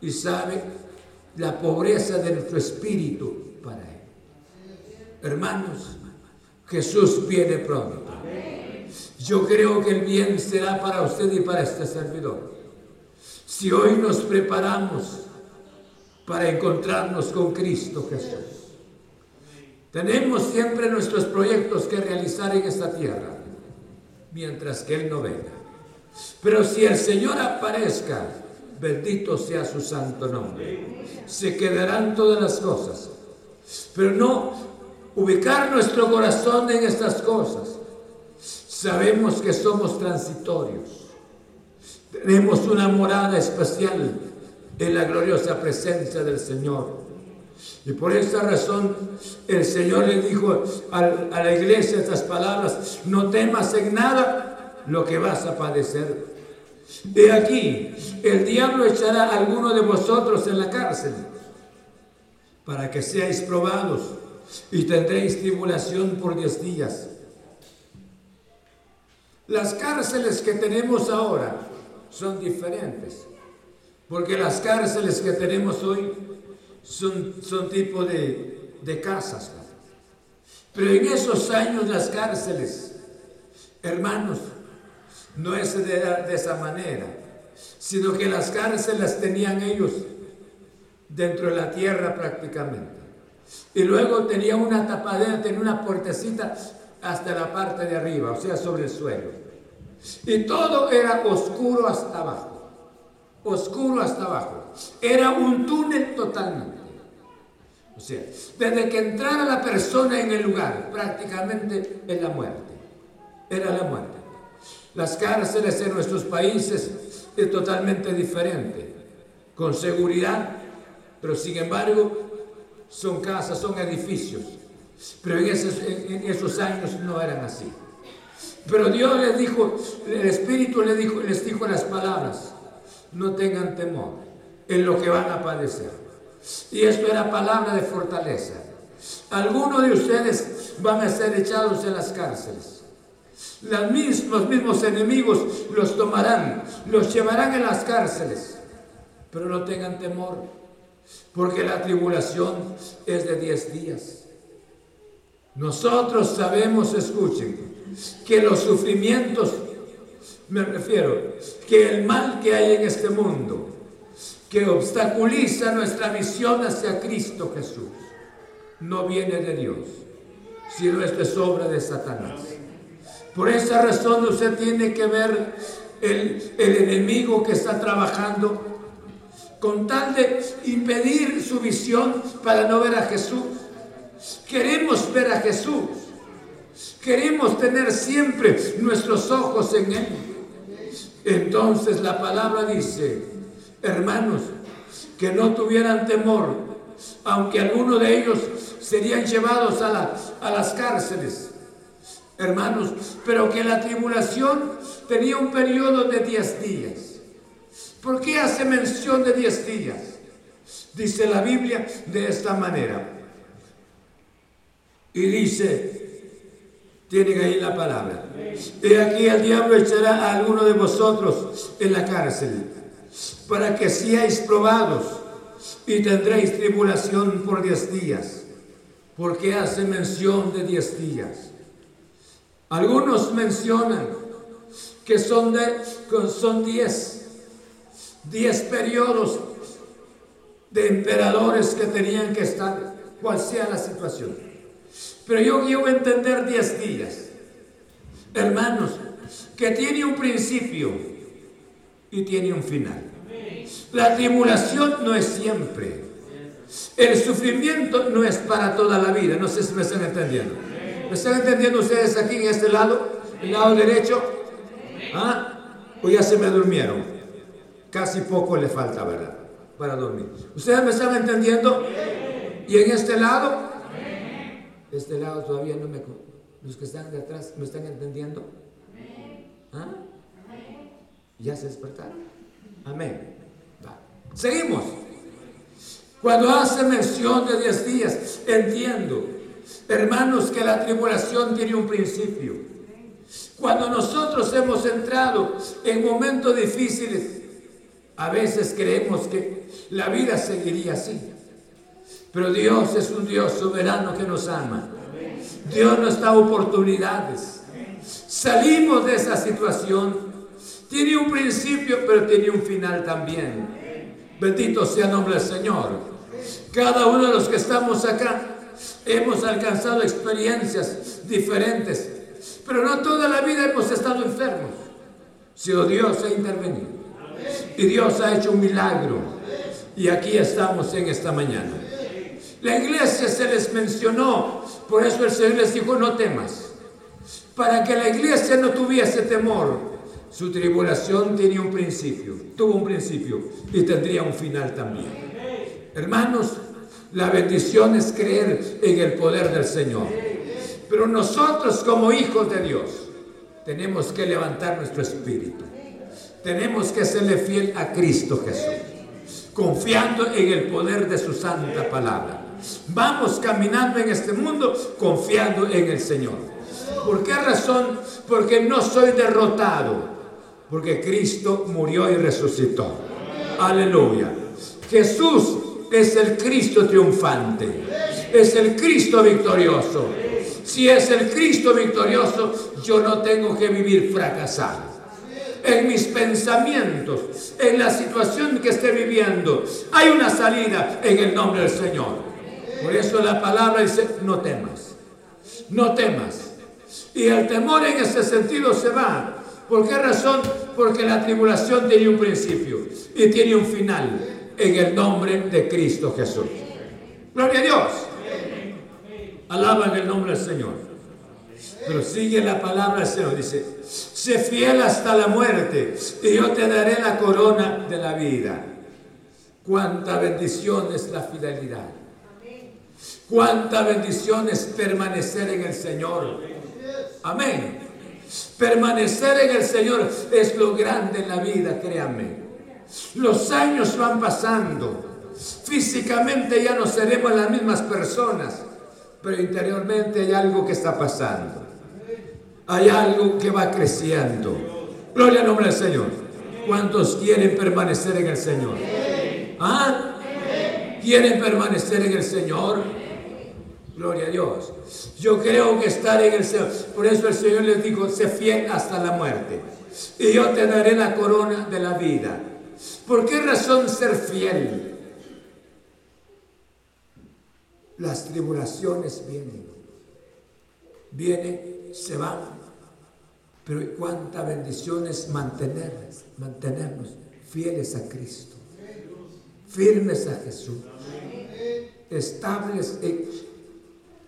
y sabe la pobreza de nuestro espíritu para Él. Hermanos, Jesús viene pronto. Yo creo que el bien será para usted y para este servidor. Si hoy nos preparamos para encontrarnos con Cristo Jesús. Tenemos siempre nuestros proyectos que realizar en esta tierra, mientras que Él no venga. Pero si el Señor aparezca, bendito sea su santo nombre. Se quedarán todas las cosas. Pero no ubicar nuestro corazón en estas cosas. Sabemos que somos transitorios. Tenemos una morada especial en la gloriosa presencia del Señor. Y por esa razón el Señor le dijo a, la iglesia estas palabras, no temas en nada lo que vas a padecer. De aquí, el diablo echará a alguno de vosotros en la cárcel para que seáis probados y tendréis tribulación por diez días. Las cárceles que tenemos ahora son diferentes, porque las cárceles que tenemos hoy son, son tipo de, de casas. Pero en esos años las cárceles, hermanos, no es de, de esa manera, sino que las cárceles tenían ellos dentro de la tierra prácticamente. Y luego tenía una tapadera, tenía una puertecita hasta la parte de arriba, o sea, sobre el suelo. Y todo era oscuro hasta abajo. Oscuro hasta abajo. Era un túnel totalmente. O sea, desde que entrara la persona en el lugar, prácticamente es la muerte. Era la muerte. Las cárceles en nuestros países es totalmente diferente. Con seguridad, pero sin embargo son casas, son edificios. Pero en esos, años no eran así. Pero Dios les dijo, el Espíritu les dijo, les dijo las palabras, no tengan temor en lo que van a padecer. Y esto era palabra de fortaleza. Algunos de ustedes van a ser echados en las cárceles. Mismos, los mismos enemigos los tomarán, los llevarán en las cárceles. Pero no tengan temor porque la tribulación es de 10 días. Nosotros sabemos, escuchen, que los sufrimientos, me refiero, que el mal que hay en este mundo, que obstaculiza nuestra visión hacia Cristo Jesús, no viene de Dios, sino es obra de Satanás. Por esa razón usted tiene que ver el, enemigo que está trabajando con tal de impedir su visión para no ver a Jesús. Queremos ver a Jesús. Queremos tener siempre nuestros ojos en Él. Entonces la palabra dice, hermanos, que no tuvieran temor, aunque alguno de ellos serían llevados a las cárceles, hermanos, pero que la tribulación tenía un periodo de 10 días. ¿Por qué hace mención de 10 días? Dice la Biblia de esta manera. Y dice, tienen ahí la palabra. Y aquí el diablo echará a alguno de vosotros en la cárcel, para que seáis probados y tendréis tribulación por diez días, porque hace mención de diez días. Algunos mencionan que son, de, son diez, diez periodos de emperadores que tenían que estar, cual sea la situación. Pero yo quiero entender diez días, hermanos, que tiene un principio y tiene un final. La tribulación no es siempre. El sufrimiento no es para toda la vida. No sé si me están entendiendo. ¿Me están entendiendo ustedes aquí en este lado? ¿El lado derecho? ¿Ah? O ya se me durmieron. Casi poco le falta, ¿verdad? Para dormir. ¿Ustedes me están entendiendo? ¿Y en este lado? Este lado todavía no me... Los que están de atrás, ¿me están entendiendo? ¿Ah? ¿Ya se despertaron? Amén. Seguimos. Cuando hace mención de 10 días, entiendo, hermanos, que la tribulación tiene un principio. Cuando nosotros hemos entrado en momentos difíciles, a veces creemos que la vida seguiría así. Pero Dios es un Dios soberano que nos ama. Dios nos da oportunidades. Salimos de esa situación. Tiene un principio, pero tiene un final también. Bendito sea el nombre del Señor. Cada uno de los que estamos acá hemos alcanzado experiencias diferentes, pero no toda la vida hemos estado enfermos. Si Dios ha intervenido y Dios ha hecho un milagro y aquí estamos en esta mañana. La iglesia se les mencionó, por eso el Señor les dijo, no temas. Para que la iglesia no tuviese temor, su tribulación tenía un principio, tuvo un principio y tendría un final también. Hermanos, la bendición es creer en el poder del Señor. Pero nosotros como hijos de Dios tenemos que levantar nuestro espíritu. Tenemos que serle fiel a Cristo Jesús, confiando en el poder de su santa palabra. Vamos caminando en este mundo confiando en el Señor. ¿Por qué razón? Porque no soy derrotado porque Cristo murió y resucitó. Aleluya. Jesús es el Cristo triunfante, es el Cristo victorioso. Si es el Cristo victorioso, yo no tengo que vivir fracasado. En mis pensamientos, en la situación que esté viviendo, hay una salida en el nombre del Señor. Por eso la palabra dice, no temas, no temas. Y el temor en ese sentido se va ¿Por qué razón? Porque la tribulación tiene un principio y tiene un final en el nombre de Cristo Jesús. Gloria a Dios. Alaban el nombre del Señor. Pero sigue la palabra del Señor. Dice, sé fiel hasta la muerte y yo te daré la corona de la vida. Cuánta bendición es la fidelidad. Cuánta bendición es permanecer en el Señor. Amén. Permanecer en el Señor es lo grande en la vida, créanme. Los años van pasando. Físicamente ya no seremos las mismas personas, pero interiormente hay algo que está pasando. Hay algo que va creciendo. Gloria al nombre del Señor. ¿Cuántos quieren permanecer en el Señor? ¿Ah? ¿Quieren permanecer en el Señor? Gloria a Dios. Yo creo que estar en el Señor. Por eso el Señor les dijo, sé fiel hasta la muerte. Y yo te daré la corona de la vida. ¿Por qué razón ser fiel? Las tribulaciones vienen. Vienen, se van. Pero cuánta bendición es mantenerlas, mantenernos fieles a Cristo. Firmes a Jesús. Estables en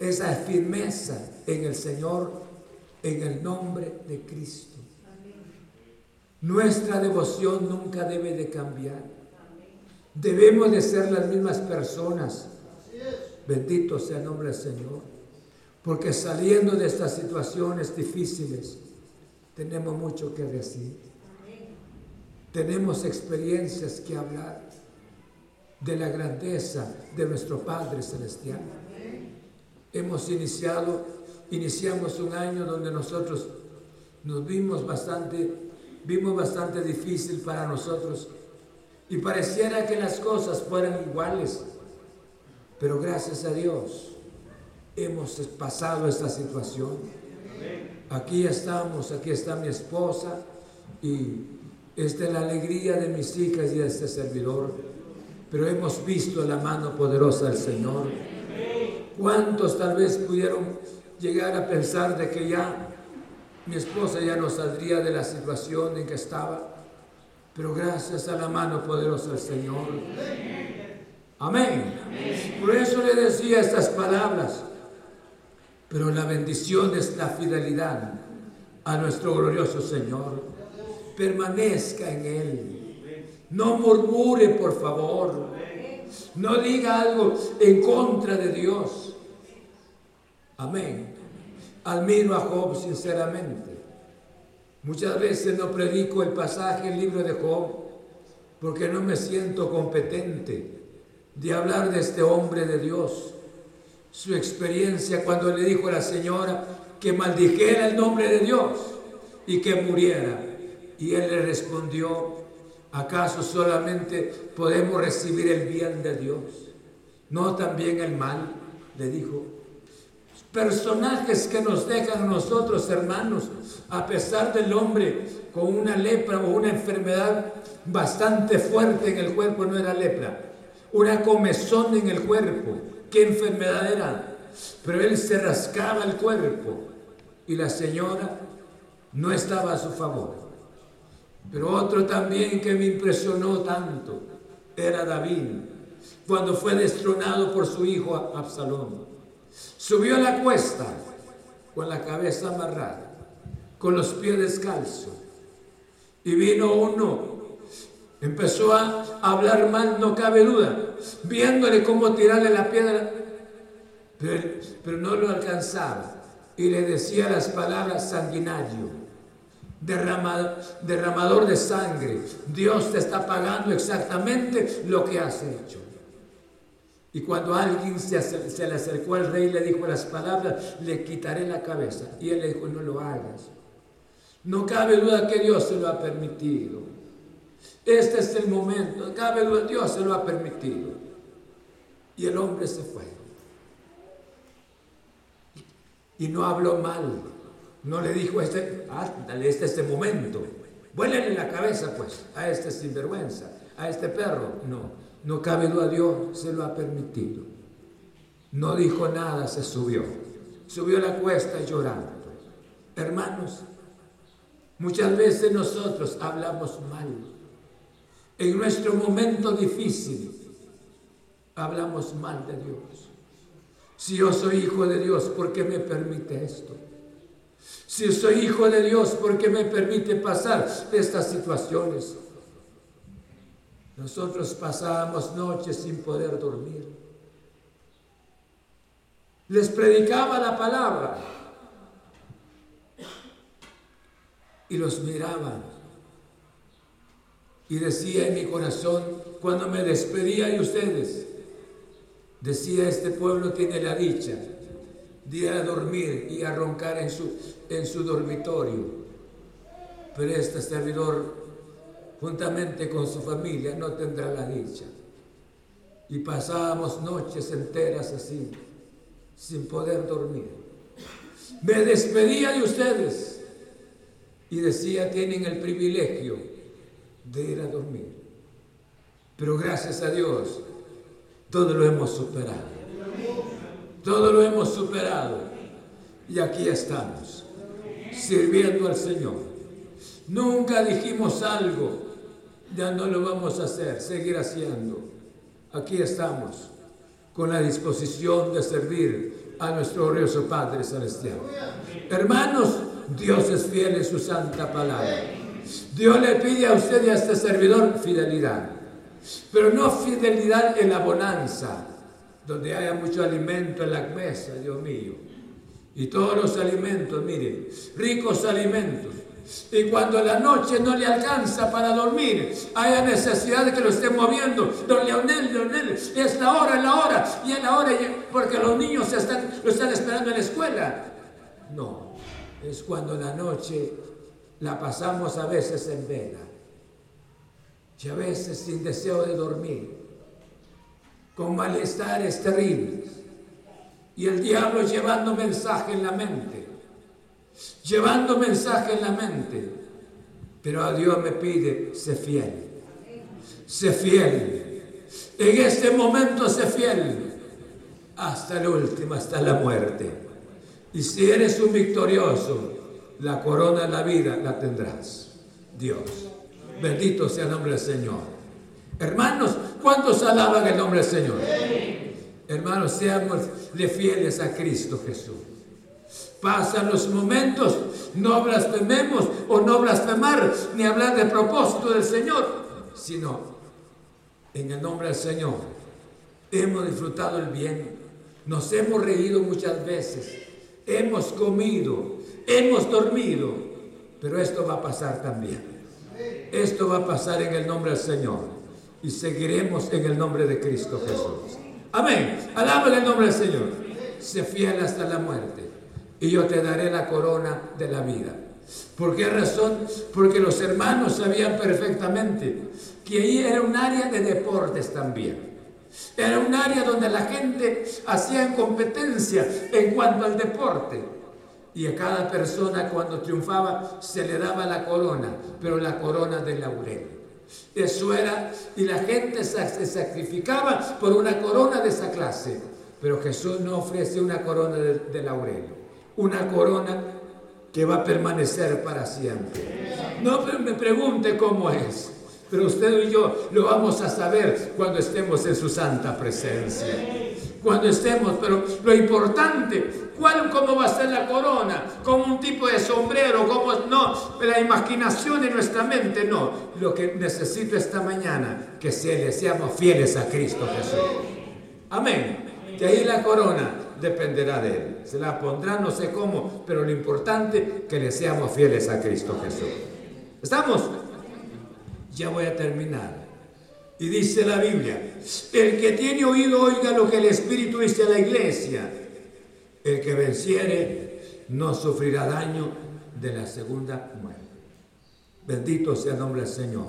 esa firmeza en el Señor, en el nombre de Cristo. Nuestra devoción nunca debe de cambiar. Debemos de ser las mismas personas. Bendito sea el nombre del Señor. Porque saliendo de estas situaciones difíciles, tenemos mucho que decir. Tenemos experiencias que hablar de la grandeza de nuestro Padre Celestial. Hemos iniciado, iniciamos un año donde nosotros nos vimos bastante, vimos bastante difícil para nosotros y pareciera que las cosas fueran iguales, pero gracias a Dios hemos pasado esta situación. Aquí estamos, aquí está mi esposa y esta es la alegría de mis hijas y de este servidor, pero hemos visto la mano poderosa del Señor. ¿Cuántos tal vez pudieron llegar a pensar de que ya mi esposa ya no saldría de la situación en que estaba? Pero gracias a la mano poderosa del Señor. Amén. Por eso le decía estas palabras. Pero la bendición es la fidelidad a nuestro glorioso Señor. Permanezca en Él. No murmure, por favor. No diga algo en contra de Dios. Amén. Admiro a Job sinceramente. Muchas veces no predico el pasaje del libro de Job porque no me siento competente de hablar de este hombre de Dios. Su experiencia cuando le dijo a la señora que maldijera el nombre de Dios y que muriera. Y él le respondió, ¿acaso solamente podemos recibir el bien de Dios? ¿No también el mal? Le dijo, personajes que nos dejan a nosotros, hermanos, a pesar del hombre con una lepra o una enfermedad bastante fuerte en el cuerpo, no era lepra, una comezón en el cuerpo. ¿Qué enfermedad era? Pero él se rascaba el cuerpo y la señora no estaba a su favor. Pero otro también que me impresionó tanto era David, cuando fue destronado por su hijo Absalón. Subió a la cuesta con la cabeza amarrada, con los pies descalzos. Y vino uno, empezó a hablar mal, no cabe duda, viéndole cómo tirarle la piedra, pero, no lo alcanzaba. Y le decía las palabras sanguinario, derramador de sangre. Dios te está pagando exactamente lo que has hecho. Y cuando alguien se, le acercó al rey le dijo las palabras, le quitaré la cabeza. Y él le dijo, no lo hagas. No cabe duda que Dios se lo ha permitido. Este es el momento, no cabe duda, Dios se lo ha permitido. Y el hombre se fue. Y no habló mal. No le dijo, este, dale, este es el momento. Vuélele la cabeza, pues, a este sinvergüenza, a este perro. No no cabe duda, Dios se lo ha permitido. No dijo nada, se subió. Subió la cuesta llorando. Hermanos, muchas veces nosotros hablamos mal. En nuestro momento difícil, hablamos mal de Dios. Si yo soy hijo de Dios, ¿por qué me permite esto? Si soy hijo de Dios, ¿por qué me permite pasar estas situaciones? Nosotros pasábamos noches sin poder dormir. Les predicaba la palabra y los miraba. Y decía en mi corazón, cuando me despedía de ustedes, decía, este pueblo tiene la dicha de ir a dormir y a roncar en su, en su dormitorio. Pero este servidor juntamente con su familia, no tendrá la dicha. Y pasábamos noches enteras así, sin poder dormir. Me despedía de ustedes y decía, tienen el privilegio de ir a dormir. Pero gracias a Dios, todo lo hemos superado. Todo lo hemos superado. Y aquí estamos, sirviendo al Señor. Nunca dijimos algo ya no lo vamos a hacer, seguir haciendo. Aquí estamos con la disposición de servir a nuestro glorioso Padre Celestial. Hermanos, Dios es fiel en su santa palabra. Dios le pide a usted y a este servidor fidelidad, pero no fidelidad en la bonanza. donde haya mucho alimento en la mesa, Dios mío. Y todos los alimentos, mire, ricos alimentos. Y cuando la noche no le alcanza para dormir, haya necesidad de que lo esté moviendo. Don Leonel, Leonel, es la hora, es la hora. Y es la hora, porque los niños lo están esperando en la escuela. No, es cuando la noche la pasamos a veces en vela. Y a veces sin deseo de dormir con malestares terribles. Y el diablo llevando mensaje en la mente, llevando mensaje en la mente. Pero a Dios me pide, sé fiel, sé fiel. En este momento sé fiel hasta el último, hasta la muerte. Y si eres un victorioso, la corona de la vida la tendrás. Dios. Bendito sea el nombre del Señor. Hermanos, ¿cuántos alaban el nombre del Señor? Hermanos, seamos fieles a Cristo Jesús. Pasan los momentos, no blasfememos o no blasfemar, ni hablar de propósito del Señor, sino en el nombre del Señor. Hemos disfrutado el bien, nos hemos reído muchas veces, hemos comido, hemos dormido, pero esto va a pasar también. Esto va a pasar en el nombre del Señor y seguiremos en el nombre de Cristo Jesús. Amén. Alaba el nombre del Señor. Sé fiel hasta la muerte y yo te daré la corona de la vida. ¿Por qué razón? Porque los hermanos sabían perfectamente que ahí era un área de deportes también. Era un área donde la gente hacía competencia en cuanto al deporte. Y a cada persona cuando triunfaba se le daba la corona, pero la corona de laurel. Eso era, y la gente se sacrificaba por una corona de esa clase. Pero Jesús no ofrece una corona de, laurel, una corona que va a permanecer para siempre. No me pregunte cómo es, pero usted y yo lo vamos a saber cuando estemos en su santa presencia. Cuando estemos, pero lo importante ¿Cuál, ¿Cómo va a ser la corona? ¿Como un tipo de sombrero? ¿Cómo? No, la imaginación de nuestra mente no. Lo que necesito esta mañana, que se seamos fieles a Cristo Jesús. Amén. Que ahí la corona dependerá de Él. Se la pondrá no sé cómo, pero lo importante que le seamos fieles a Cristo Jesús. ¿Estamos? Ya voy a terminar. Y dice la Biblia, el que tiene oído oiga lo que el Espíritu dice a la iglesia. El que venciere no sufrirá daño de la segunda muerte. Bendito sea el nombre del Señor.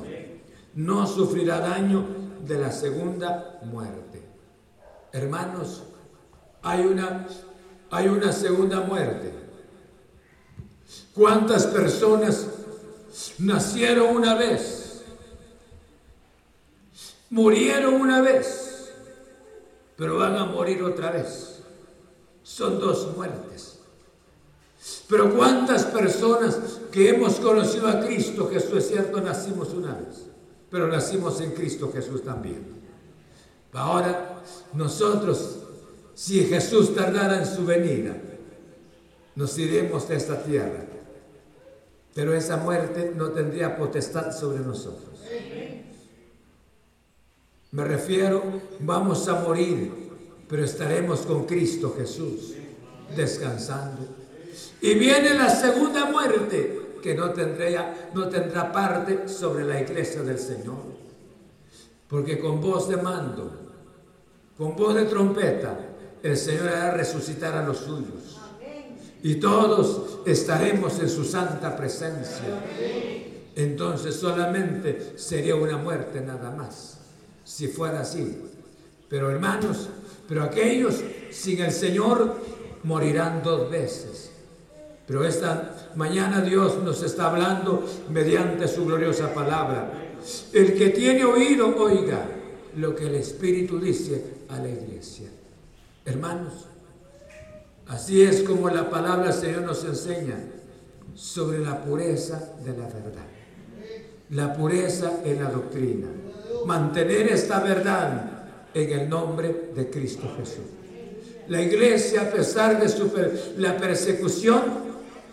No sufrirá daño de la segunda muerte. Hermanos, hay una, hay una segunda muerte. ¿Cuántas personas nacieron una vez? Murieron una vez, pero van a morir otra vez son dos muertes. Pero cuántas personas que hemos conocido a Cristo Jesús, es cierto, nacimos una vez, pero nacimos en Cristo Jesús también. Ahora nosotros, si Jesús tardara en su venida, nos iremos de esta tierra. Pero esa muerte no tendría potestad sobre nosotros. Me refiero, vamos a morir pero estaremos con Cristo Jesús descansando. Y viene la segunda muerte que no tendrá, no tendrá parte sobre la iglesia del Señor. Porque con voz de mando, con voz de trompeta, el Señor hará resucitar a los suyos. Y todos estaremos en su santa presencia. Entonces solamente sería una muerte nada más, si fuera así. Pero hermanos, pero aquellos sin el Señor morirán dos veces. Pero esta mañana Dios nos está hablando mediante su gloriosa palabra. El que tiene oído, oiga lo que el Espíritu dice a la iglesia. Hermanos, así es como la palabra del Señor nos enseña sobre la pureza de la verdad. La pureza en la doctrina. Mantener esta verdad en el nombre de Cristo Jesús. La iglesia, a pesar de su la persecución,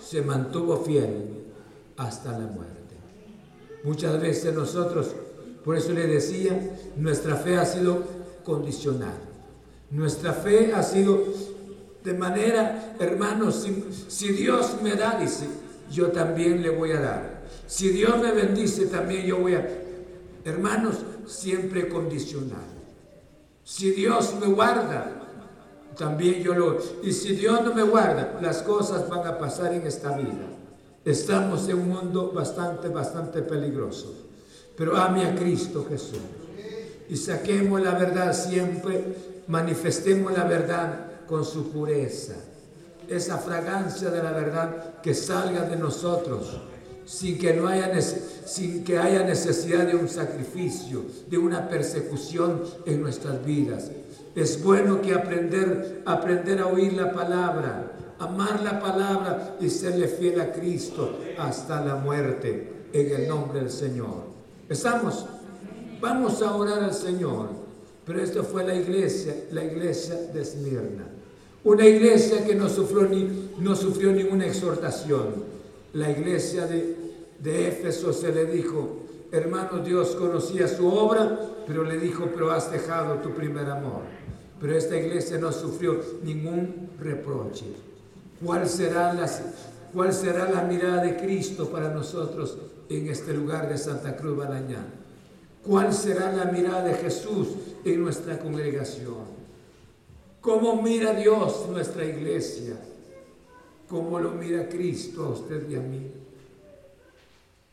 se mantuvo fiel hasta la muerte. Muchas veces nosotros, por eso le decía, nuestra fe ha sido condicionada. Nuestra fe ha sido de manera, hermanos, si, Dios me da, dice, yo también le voy a dar. Si Dios me bendice, también yo voy a... Hermanos, siempre condicional. Si Dios me guarda, también yo lo... Y si Dios no me guarda, las cosas van a pasar en esta vida. Estamos en un mundo bastante, bastante peligroso. Pero ame a Cristo Jesús. Y saquemos la verdad siempre, manifestemos la verdad con su pureza. Esa fragancia de la verdad que salga de nosotros sin que, no haya, sin que haya necesidad de un sacrificio, de una persecución en nuestras vidas. Es bueno que aprender, aprender a oír la palabra, amar la palabra y serle fiel a Cristo hasta la muerte en el nombre del Señor. Estamos, vamos a orar al Señor, pero esto fue la iglesia, la iglesia de Esmirna. Una iglesia que no sufrió, ni, no sufrió ninguna exhortación. La iglesia de, de Éfeso se le dijo, hermano Dios conocía su obra, pero le dijo, pero has dejado tu primer amor. Pero esta iglesia no sufrió ningún reproche. ¿Cuál será, ¿Cuál será la mirada de Cristo para nosotros en este lugar de Santa Cruz Balañán? ¿Cuál será la mirada de Jesús en nuestra congregación? ¿Cómo mira Dios nuestra iglesia? ¿Cómo lo mira Cristo a usted y a mí?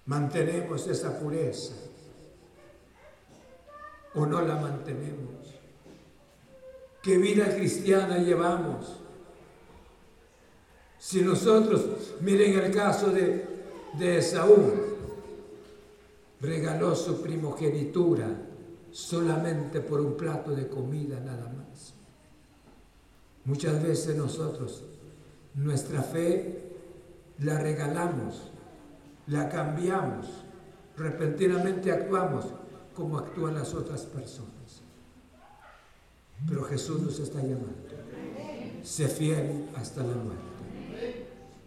¿Mantenemos esa pureza? ¿O no la mantenemos? ¿Qué vida cristiana llevamos? Si nosotros, miren el caso de, de Esaú, regaló su primogenitura solamente por un plato de comida nada más. Muchas veces nosotros nuestra fe la regalamos, la cambiamos, repentinamente actuamos como actúan las otras personas. Pero Jesús nos está llamando. Sé fiel hasta la muerte.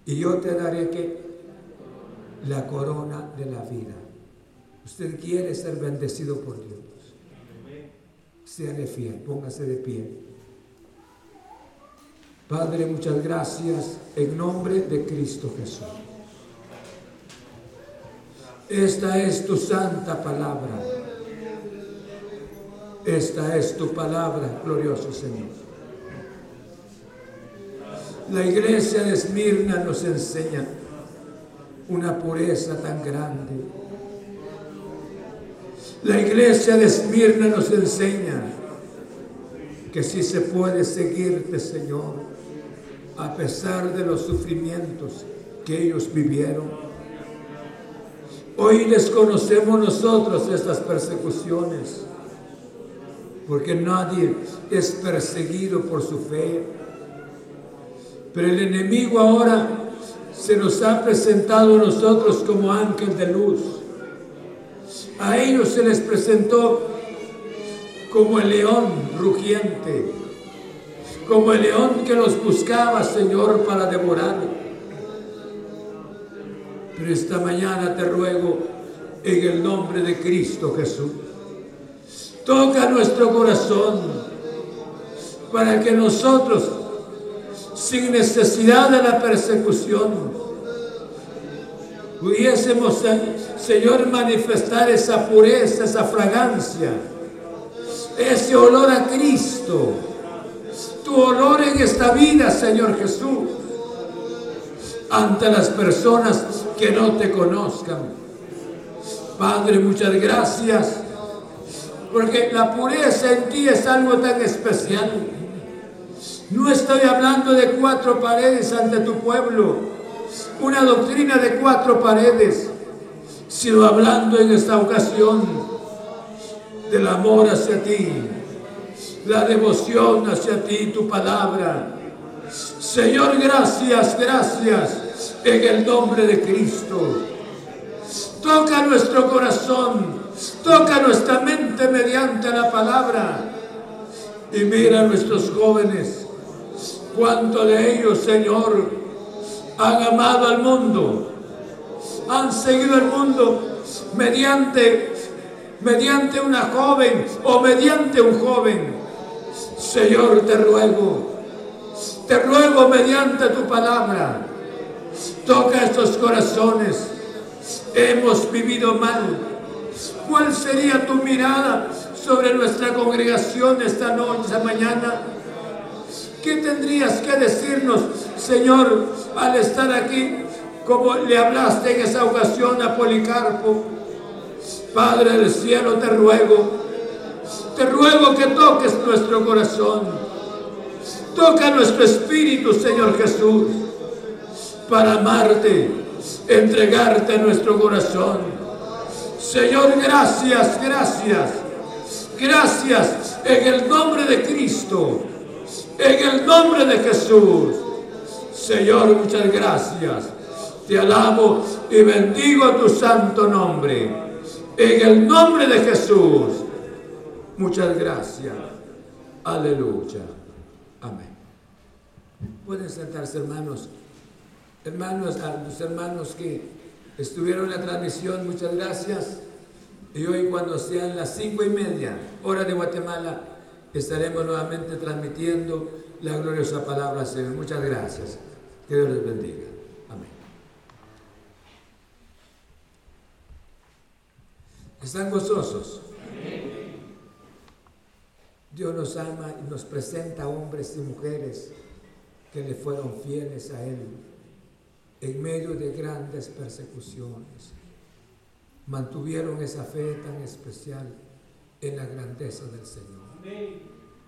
Y yo te daré que la corona de la vida. Usted quiere ser bendecido por Dios. Séale fiel, póngase de pie. Padre, muchas gracias en nombre de Cristo Jesús. Esta es tu santa palabra. Esta es tu palabra, glorioso Señor. La iglesia de Esmirna nos enseña una pureza tan grande. La iglesia de Esmirna nos enseña que si se puede seguirte, Señor, a pesar de los sufrimientos que ellos vivieron. Hoy desconocemos nosotros estas persecuciones porque nadie es perseguido por su fe. Pero el enemigo ahora se nos ha presentado a nosotros como ángel de luz. A ellos se les presentó como el león rugiente, como el león que los buscaba, Señor, para devorar. Pero esta mañana te ruego en el nombre de Cristo Jesús Toca nuestro corazón para que nosotros, sin necesidad de la persecución, pudiésemos, Señor, manifestar esa pureza, esa fragancia, ese olor a Cristo, tu olor en esta vida, Señor Jesús, ante las personas que no te conozcan. Padre, muchas gracias porque la pureza en ti es algo tan especial. No estoy hablando de cuatro paredes ante tu pueblo, una doctrina de cuatro paredes, sino hablando en esta ocasión del amor hacia ti, la devoción hacia ti, tu palabra. Señor, gracias, gracias en el nombre de Cristo. Toca nuestro corazón Toca nuestra mente mediante la palabra. Y mira a nuestros jóvenes, cuánto de ellos, Señor, han amado al mundo, han seguido el mundo mediante, mediante una joven o mediante un joven. Señor, te ruego, te ruego mediante tu palabra, toca estos corazones. Hemos vivido mal. ¿Cuál sería tu mirada sobre nuestra congregación esta noche, esta mañana? ¿Qué tendrías que decirnos, Señor, al estar aquí, como le hablaste en esa ocasión a Policarpo? Padre del cielo, te ruego, te ruego que toques nuestro corazón. Toca nuestro espíritu, Señor Jesús, para amarte, entregarte nuestro corazón. Señor, gracias, gracias. Gracias en el nombre de Cristo. En el nombre de Jesús. Señor, muchas gracias. Te alabo y bendigo tu santo nombre. En el nombre de Jesús. Muchas gracias. Aleluya. Amén. Pueden sentarse, hermanos. Hermanos, a los hermanos que estuvieron en la transmisión, muchas gracias. Y hoy cuando sean las cinco y media, hora de Guatemala, estaremos nuevamente transmitiendo la gloriosa palabra Señor. Muchas gracias. Que Dios les bendiga. Amén. ¿Están gozosos? Dios nos ama y nos presenta hombres y mujeres que le fueron fieles a Él en medio de grandes persecuciones. Mantuvieron esa fe tan especial en la grandeza del Señor.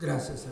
Gracias